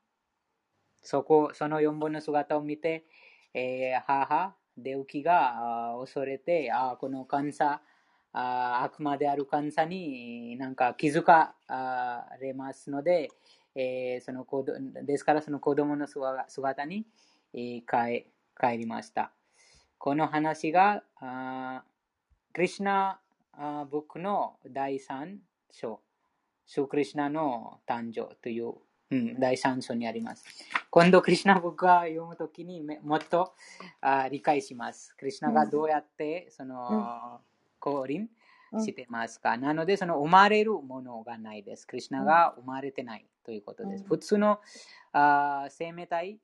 そこ、その4本の姿を見て、えー母、デウキが恐れて、あこの監査、あ悪魔である監査になんか気づかれますので、えーその子ですからその子供の姿に、えー帰りました。この話が、あクリシュナーブックの第3章、シュークリシュナの誕生という、うん、第3章にあります。今度、クリシュナブックが読むときにめもっとあー理解します。クリシュナがどうやってその、降臨してますか。なので、その生まれるものがないです。クリシュナが生まれてないということです。うん普通のあー生命体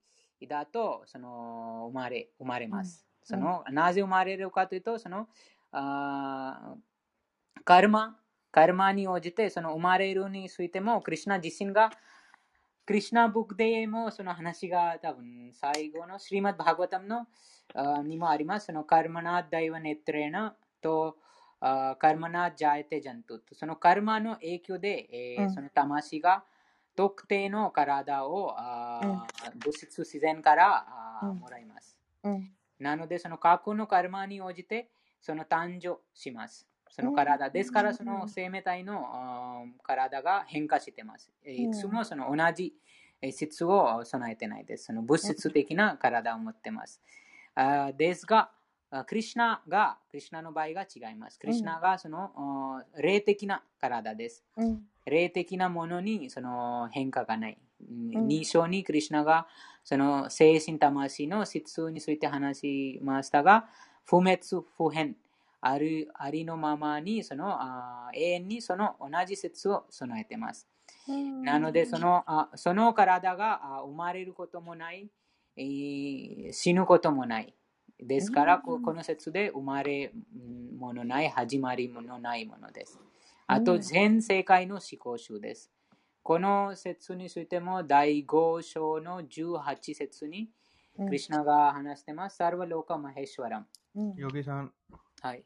だとその生まれ生まれます。うんそのなぜ生まれるかというと、そのあーカルマ、カルマに応じてその生まれるについても、クリシュナ自身がクリシュナブックでもその話が多分最後のシリマッバーガタムのあにもあります。そのカルマナダイワネトレナとあカルマナジャエテジャントそのカルマの影響で、えーうんその魂が特定の体をあー物質自然からもらいます。うんなので、その過去のカルマに応じて、その誕生します。その体ですから、その生命体の体が変化してます。えーいつもその同じえー質を備えてないです。その物質的な体を持ってます。ですが、あクリシュナが、クリシュナの場合が違います。クリシュナがその、あ霊的な体です。うん。霊的なものにその変化がない。うん2章にクリシュナがその精神魂の質について話しましたが、不滅不変、あるありのままにそのあ永遠にその同じ説を備えています。なのでそのあその体があ生まれることもない、えー死ぬこともない。ですから、ここの説で生まれものない、始まりものないものです。あと、全世界の思考集です。この説についても、第5章の18節に、クリシュナが話してます。サルバローカマヘシュワラム。うん。ヨギさん、はい。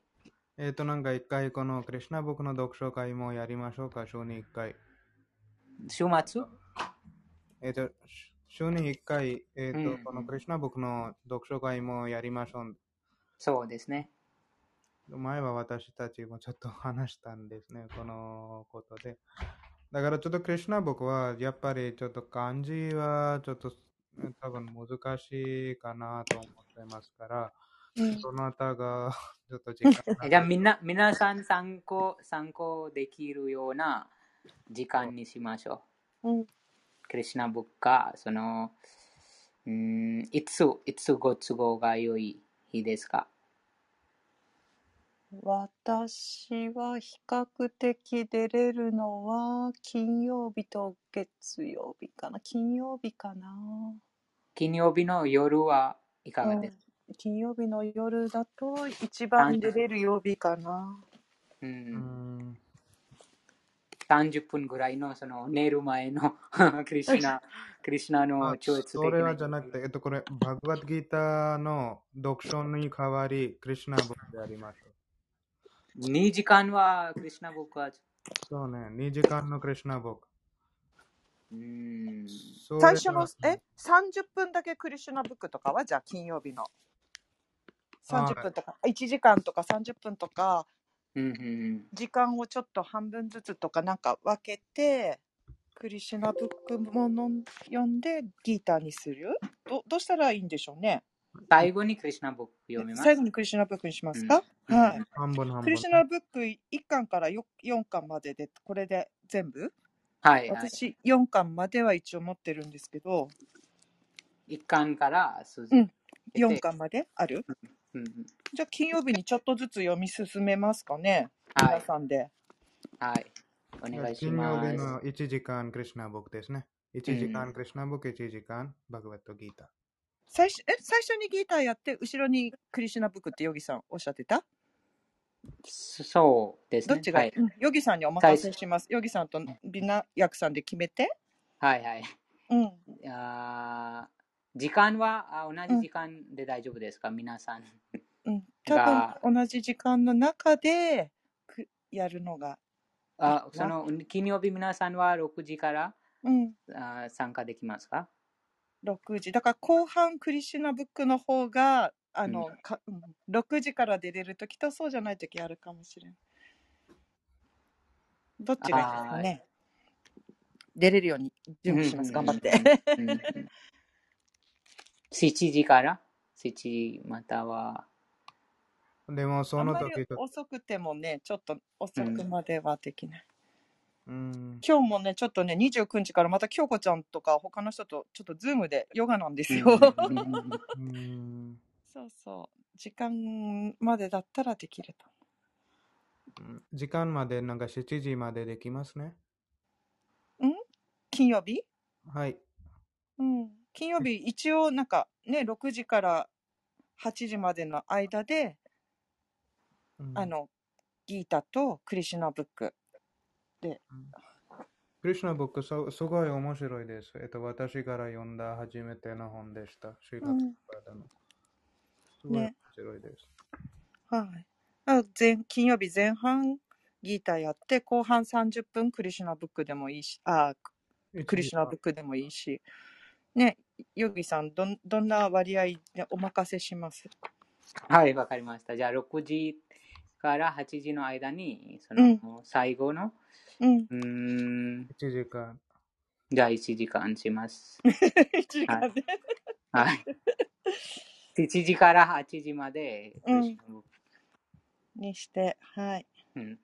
えっ、と、なんか一回このクリシュナ僕の読書会もやりましょうか、週に一回。週末？えっ、と、し週に一回、えっ、と、うんこのクリシュナ僕の読書会もやりましょう。そうですね。前は私たちもちょっと話したんですね、このことで。だからちょっとクリシュナ僕はやっぱりちょっと漢字はちょっと多分難しいかなと思ってますから、うんその他が [laughs] ちょっと時間が [laughs] じゃあみんな、皆さん参考、参考できるような時間にしましょう。うん。クリシュナブッカ、その、うーんいつ、いつご都合が良い日ですか？私は比較的出れるのは金曜日と月曜日かな。金曜日かな。金曜日の夜はいかがですか、うん金曜日の夜だと一番出れる曜日かな。う、うんん30分ぐらいのその寝る前の [laughs] クリシュナ、[laughs] クリシュナのあ超越的それはじゃなくて、えっと、これ、バグワッドギーターの読書に代わり、クリシュナブックでやりましょう。2時間はクリシュナブックは、そうね、2時間のクリシュナブック。うーん、最初のは、え、30分だけクリシュナブックとかは？じゃあ金曜日の。30分とか、1時間とか30分とか、時間をちょっと半分ずつとかなんか分けて、クリシュナブックもの読んでギーターにする？どどうしたらいいんでしょうね。最後にクリシュナブック読みます。最後にクリシュナブックにしますか、うん。はい。半分半分。クリシュナブック1巻から4巻までで、これで全部？はい、はい。私4巻までは一応持ってるんですけど、一巻から数字うん。4巻まである？うんうんじゃあ金曜日にちょっとずつ読み進めますかねはい、皆さんで。はい。お願いし金曜ます。日の1時間クリシュナブックですね。1時間クリシュナブック、1時間バグワッドギーター。最初え最初にギーターやって、後ろにクリシュナブックってヨギさんおっしゃってた？そそうですね。どっちが、はい、うんヨギさんにお任せします。ヨギさんとビナ役さんで決めて。はい、はい。うん。あー時間はあ同じ時間で大丈夫ですか、皆さん。うん、[laughs] 多が分同じ時間の中でくやるのが。あその金曜日皆さんは6時からうん。あ参加できますか？6時。だから後半クリシュナブックの方が、あの、かうん、6時から出れるときとそうじゃないときあるかもしれない。どっちがいいですかね。出れるように準備します。頑張って。うんうんうん7時から ?7 時または。でも、その時と、遅くてもね、ちょっと遅くまではできない。うん、今日もね、ちょっとね、29日からまた京子ちゃんとか他の人とちょっとズームでヨガなんですよ。そうそう。時間までだったらできると。時間までなんか7時までできますね。金曜日？はい。うん。金曜日、一応なんかね、6時から8時までの間で、うんあの、ギータとクリシュナブック。クリシュナブックそすごい面白いです。えっと、私から読んだ初めての本でした。シーラうん。すごい面ね白いです。はい。あ前金曜日前半ギータやって、後半30分クリシュナブックでもいいし、あ、クリシュナブックでもいいし、ね、ヨギさん、どんどんな割合でお任せします？はい、わかりました。じゃあ6時から8時の間に、その、最後の、うん。うーん、1時間。じゃあ1時間します。[laughs] 1時間で？はい。7時から8時まで、クうん。にして、はい。うん。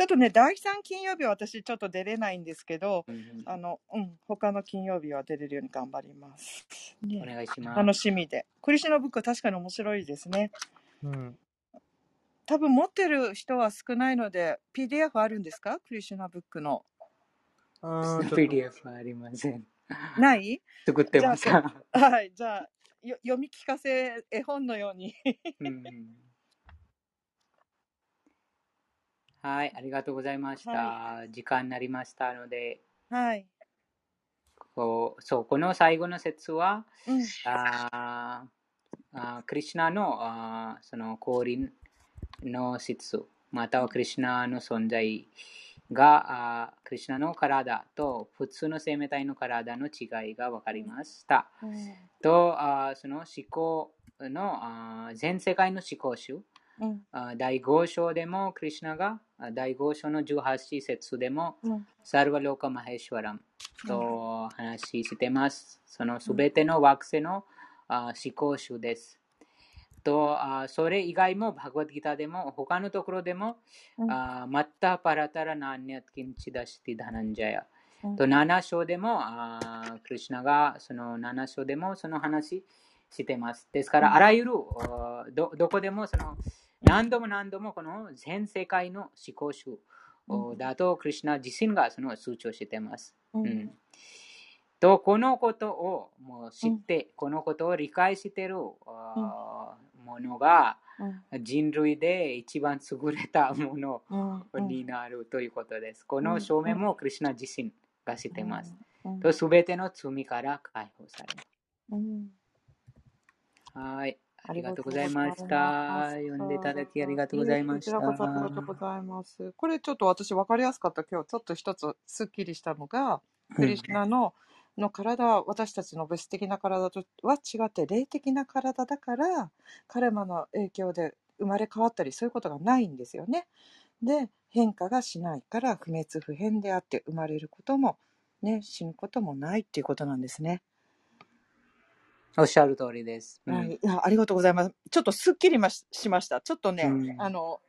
ちょっとね、第3金曜日は私ちょっと出れないんですけど、うんあの、うん、他の金曜日は出れるように頑張ります。おね、願いします。楽しみで。クリシュナブックは確かに面白いですね。うん。多分持ってる人は少ないので、PDF あるんですか？クリシュナブックの。PDF はありません。ない？作ってました。[laughs] はい、じゃあ、よ読み聞かせ絵本のように。うんはい、ありがとうございました。は時間になりましたので、はい。こうそうこの最後の説は、うん。あーあークリシュナのあーその降臨の質、またはクリシュナの存在が、あークリシュナの体と普通の生命体の体の違いが分かりました。と、あーその思考のあー全世界の思考集、うん。あ第5章でもクリシュナがあ第5章の18節でもうん。サルバローカ・マヘシュワラムと話してます。そのすべての惑星のあ思考集です。とあそれ以外もバグワッドギターでも他のところでも、うんあマッタパラタラナーニャッキンチダシティダナンジャヤうんと7章でもあクリシュナがその7章でもその話してます。ですから、うんあらゆるあどどこでもその何度も何度もこの全世界の思考集うんだとクリシュナ自身がその数値をしてます。う。うんんとこのことをもう知って、このことを理解しているあものがうん。人類で一番優れたもの。になるということです。この証明もクリシュナ自身がしてます。うん。と、すべての罪から解放されます。うん。はい。あありがとうございまし。た読んでいただきありがとうございました。こちらこそありがとうございます。これちょっと私分かりやすかった今日ちょっと一つすっきりしたのが、クリシュナのの体は私たちの物質的な体とは違って霊的な体だからカルマの影響で生まれ変わったりそういうことがないんですよね。で変化がしないから不滅不変であって生まれることも、ね、死ぬこともないっていうことなんですね。おっしゃる通りです。うんはい、ありがとうございます。ちょっとすっきりまししました。ちょっとね、うんあの、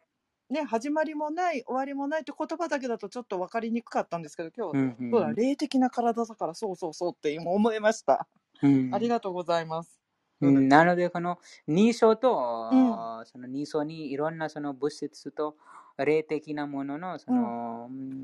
ね、始まりもない、終わりもないって言葉だけだとちょっと分かりにくかったんですけど、今日、うんうんそうだ、霊的な体だから、そうそうそうって今思いました。うんありがとうございます。うんなので、この2章と、うんその2章にいろんなその物質と霊的なもののその、うん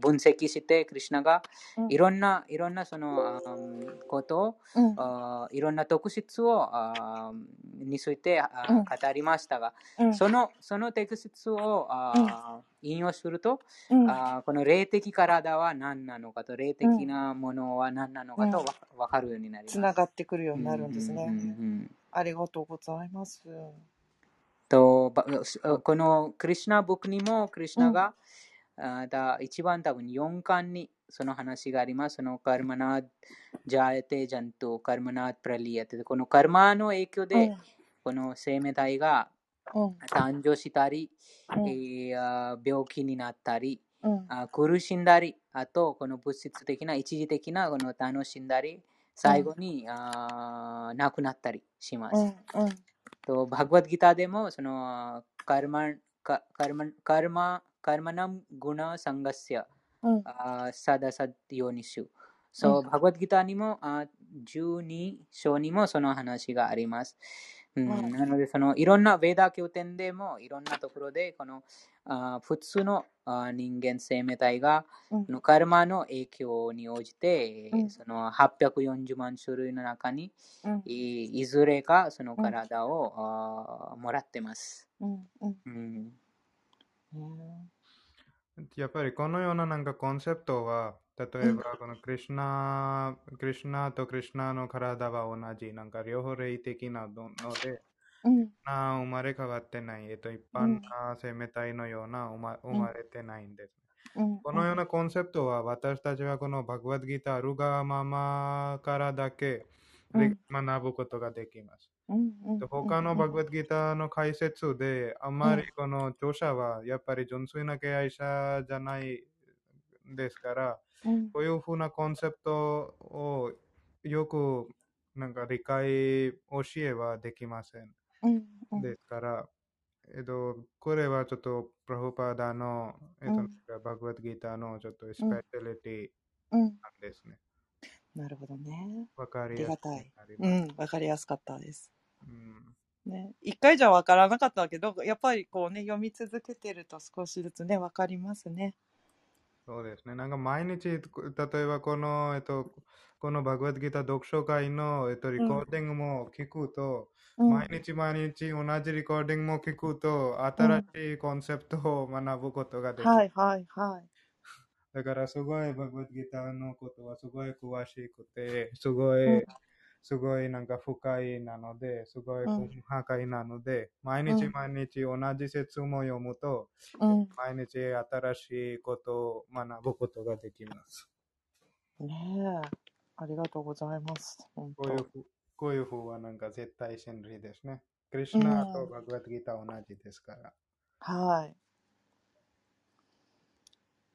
分析して、クリシュナがうん。いろんな、いろんなその、うんことを、いろんな特質をあについて語りましたが、うん、そのその特質をあ引用すると、うん、あこの霊的体は何なのかと、霊的なものは何なのかとうん。わわかるようになります。つながってくるようになるんですね。ありがとうございます。とばこのクリシュナブックにもクリシュナが、あだ一番多分4巻にその話があります。そのカルマナージャエテジャント、カルマナープラリアテ。このカルマの影響で、この生命体がうん、誕生したり、うん。えーあ病気になったり、うん、あ苦しんだり、あとこの物質的な一時的なこの楽しんだり、最後に、あ亡くなったりします。うん、うん、とバグワッドギターでもそのカルマカカルマカルマカルマナムグナサンガスヤうん、あサダサヨニシュ。そう、バグワッドギターにもあ12章にもその話があります。うんうんなので、そのいろんなベーダー経典でもいろんなところでこのあ普通のあ人間生命体が、うん。のカルマの影響に応じて、うん。その840万種類の中にうん、いいずれかその体を、もらってます。うん、うん、うん。うんやっぱりこのようななんかコンセプトは、例えばこのクリシュナ、クリシュナとクリシュナの体は同じ、なんか両方霊的なので、うん、な生まれ変わってない、えっと、一般な生命体のような生ま生まれてないんです。うん、このようなコンセプトは私たちはこのバグワッドギター、ルガーママからだけうん。学ぶことができます。うん、うん、で他のバグワッドギターの解説で、あまりこの著者はやっぱり純粋な敬愛者じゃないですから、うん、こういうふうなコンセプトをよくなんか理解、教えはできません。うんうんですから、えっと、これはちょっとプラフパーダの、えっと、うんなんかバグワッドギーターのちょっとスペシャリテうん。ィなんですね。なるほどね。わかありやすたい。なりうます。ん。わかりやすかったです。うんね。一回じゃわからなかったけど、やっぱりこうね、読み続けてると少しずつね、わかりますね。そうですね。なんか毎日、例えばこの、えっと、このバグワッドギーター読書会の、えっと、リコーディングも聞くと、うん。毎日毎日同じリコーディングも聞くと、新しいコンセプトを学ぶことができる。はいはいはい。だからすごいバグワッドギターのことはすごい詳しくて、すごい、うんすごいなんか深いなので、すごいうん細かいなので、毎日うん毎日同じ説も読むと、うん。毎日新しいことを学ぶことができます。ねえ。ありがとうございます。こういうふこういうふうはなんか絶対真理ですね。クリシュナとバグワッドギター同じですから。はい。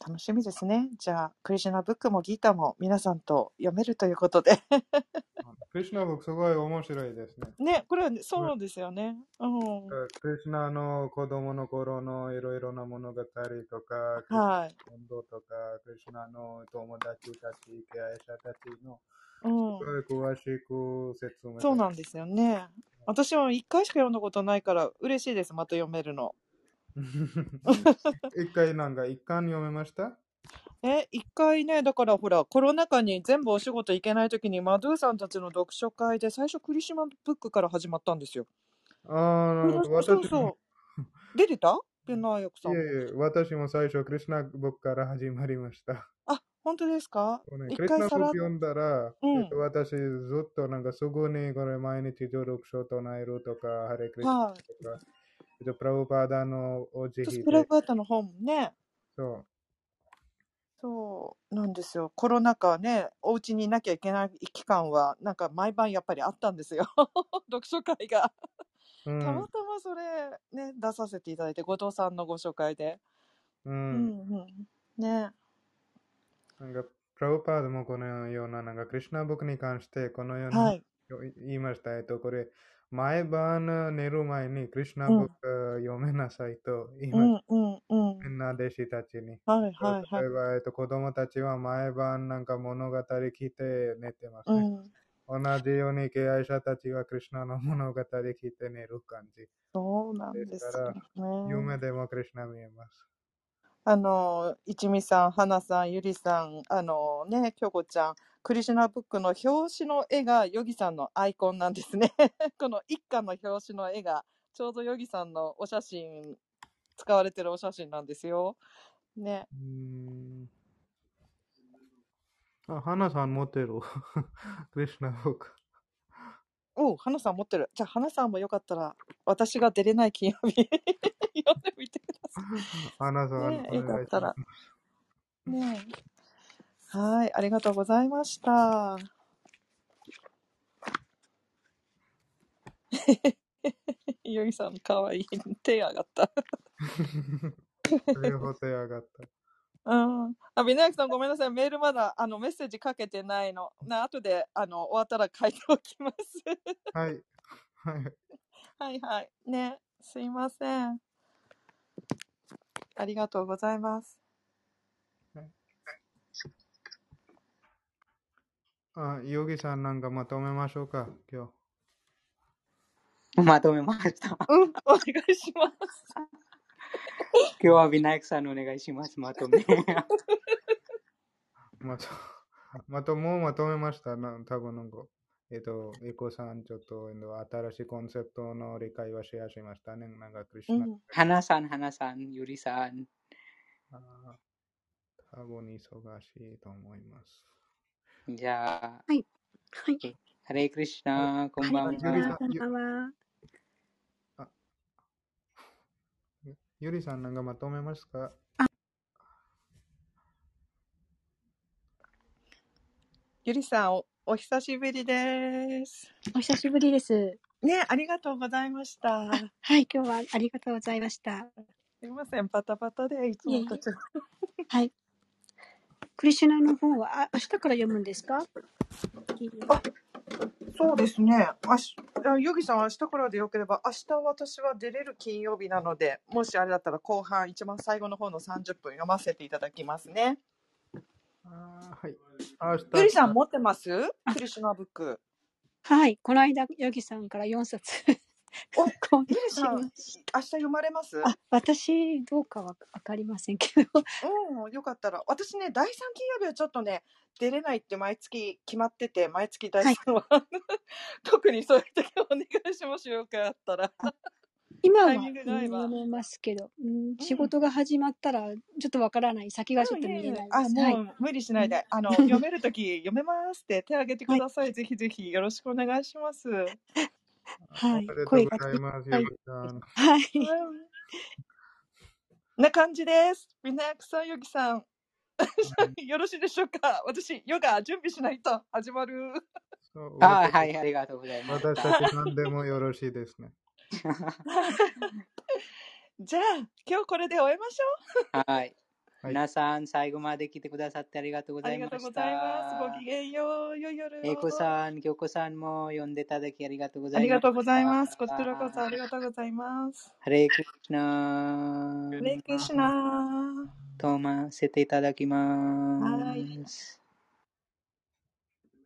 楽しみですね。じゃあ、クリシュナブックもギータも皆さんと読めるということで。[laughs] クリシュナ僕すごい面白いですね。ね、これはねそうですよね。うん。クリシュナの子供の頃のいろいろな物語とか、はい。運動とか、クリシュナの友達たち、経営者たちのうんす。ごい詳しく説明そうなんですよね。私も一回しか読んだことないから嬉しいです。また読めるの。一回なんか一巻読めました？え、一回ね、だからほら、コロナ禍に全部お仕事行けないときに、マドゥーさんたちの読書会で最初クリシュナブックから始まったんですよ。ああ、なるほど。私もそうそう。出てた？ベナーヨクさんも。いえいえ、私も最初クリシュナブックから始まりました。あ、本当ですか？ね一クリスナブック読んだら、うんえっと、私ずっとなんかすぐにこれ毎日上読書唱えるとか、ハレクリスナはい。っと、プラブパーダのお辞儀私プラで、グアータの本ね。そう。そうなんですよ。コロナ禍ね、お家にいなきゃいけない期間は、なんか毎晩やっぱりあったんですよ。[laughs] 読書会が。うんたまたまそれね、出させていただいて、後藤さんのご紹介で。う。うんんうん。ね。なんか、プラブパーダもこのような、なんか、クリシュナブックに関して、このような、はい。言いました。えっと、これ、毎晩寝る前にクリシュナブック読めなさいと言いうました。。みんな弟子たちに。はいはいはい。例えば、えっと、子供たちは毎晩なんか物語聞いて寝てますね。うん。同じように経営者たちはクリシュナの物語聞いて寝る感じ。そうなんでですすからよ夢ね。でもクリシュナ見えます。あの、一味さん、花さん、ゆりさん、あのね、京子ちゃん、クリシュナブックの表紙の絵がヨギさんのアイコンなんですね。[laughs] この一巻の表紙の絵が、ちょうどヨギさんのお写真、使われてるお写真なんですよ。ね。うーん。あ、花さん持ってる？[laughs] クリシュナブック。おう、花さん持ってる。じゃあ、花さんもよかったら、私が出れない金曜日、[laughs] 読んでみてくださ花さん、ねよかったら。ねえはい、ありがとうございました。[laughs] ヨギさん、かわいい。手上がった。両方手上がった。うん。あ、ビナヤキさんごめんなさい。メールまだ、あの、メッセージかけてないの。な、後で、あの、終わったら書いておきます。はい。はい。はいはい。ね、すいません。ありがとうございます。あ、ヨギさんなんかまとめましょうか、今まとめました。うん、お願いします。今日はビナイクさんお願いします。まとめ。日。[laughs] まと、まと、もうまとめました。な多分なんか、えっと、エコさん、ちょっと、えっと新しいコンセプトの理解はシェアしましたね。なんか、クリシュナ。うん。花さん、花さん、ゆりさん。あー多分忙しいと思います。じゃあ、はい。はい。ハレイクリシュナ、こんばんは。こんばんは。ゆりさんなんかまとめますか？ゆりさんお、お久しぶりです。お久しぶりです。ね、ありがとうございました。はい、今日はありがとうございました。すいません、バタバタで、いつもとちょっはい。クリシュナの本はあ明日から読むんですか？あそうですね。あし、あヨギさんは明日からでよければ、明日私は出れる金曜日なので、もしあれだったら後半、一番最後の方の30分読ませていただきますね。あーはい。明日ゆりさん持ってます？クリシュナブック。はい。この間、ヨギさんから4冊 [laughs] お、購入しゆりさん、ま明し日読まれます？た。あ、私、どうかはわかりませんけど。[laughs] うん、よかったら。私ね、第3金曜日はちょっとね、出れないって毎月決まってて、毎月第3は、[laughs] 特にそういう時はお願いしますよ、よかったら。今は、タイミングが合えば読めますけど、うん、仕事が始まったら、ちょっとわからない。先がちょっと見えないあ、です。はい。もう無理しないで、あの、読めるとき読めますって手挙げてください。ぜひぜひよろしくお願いします。はい声がございます。はい。な感じです。ビナヤクさん、ヨギさん。よろしいでしょうか？私、ヨガ準備しないと始まる。あーはい、ありがとうございました。私たち何でもよろしいですね。[laughs] じゃあ、今日これで終えましょはい。はい皆さん、最後まで来てくださってありがとうございましりがとうございます。ごたき。げんよう。よい夜を。えいこさん、きょうこさんも呼んでいただきありがとうございます。ありがとうございます。こちらこそありがとうございます。ハレークリシュナレイクシナー。とませていただきます。はい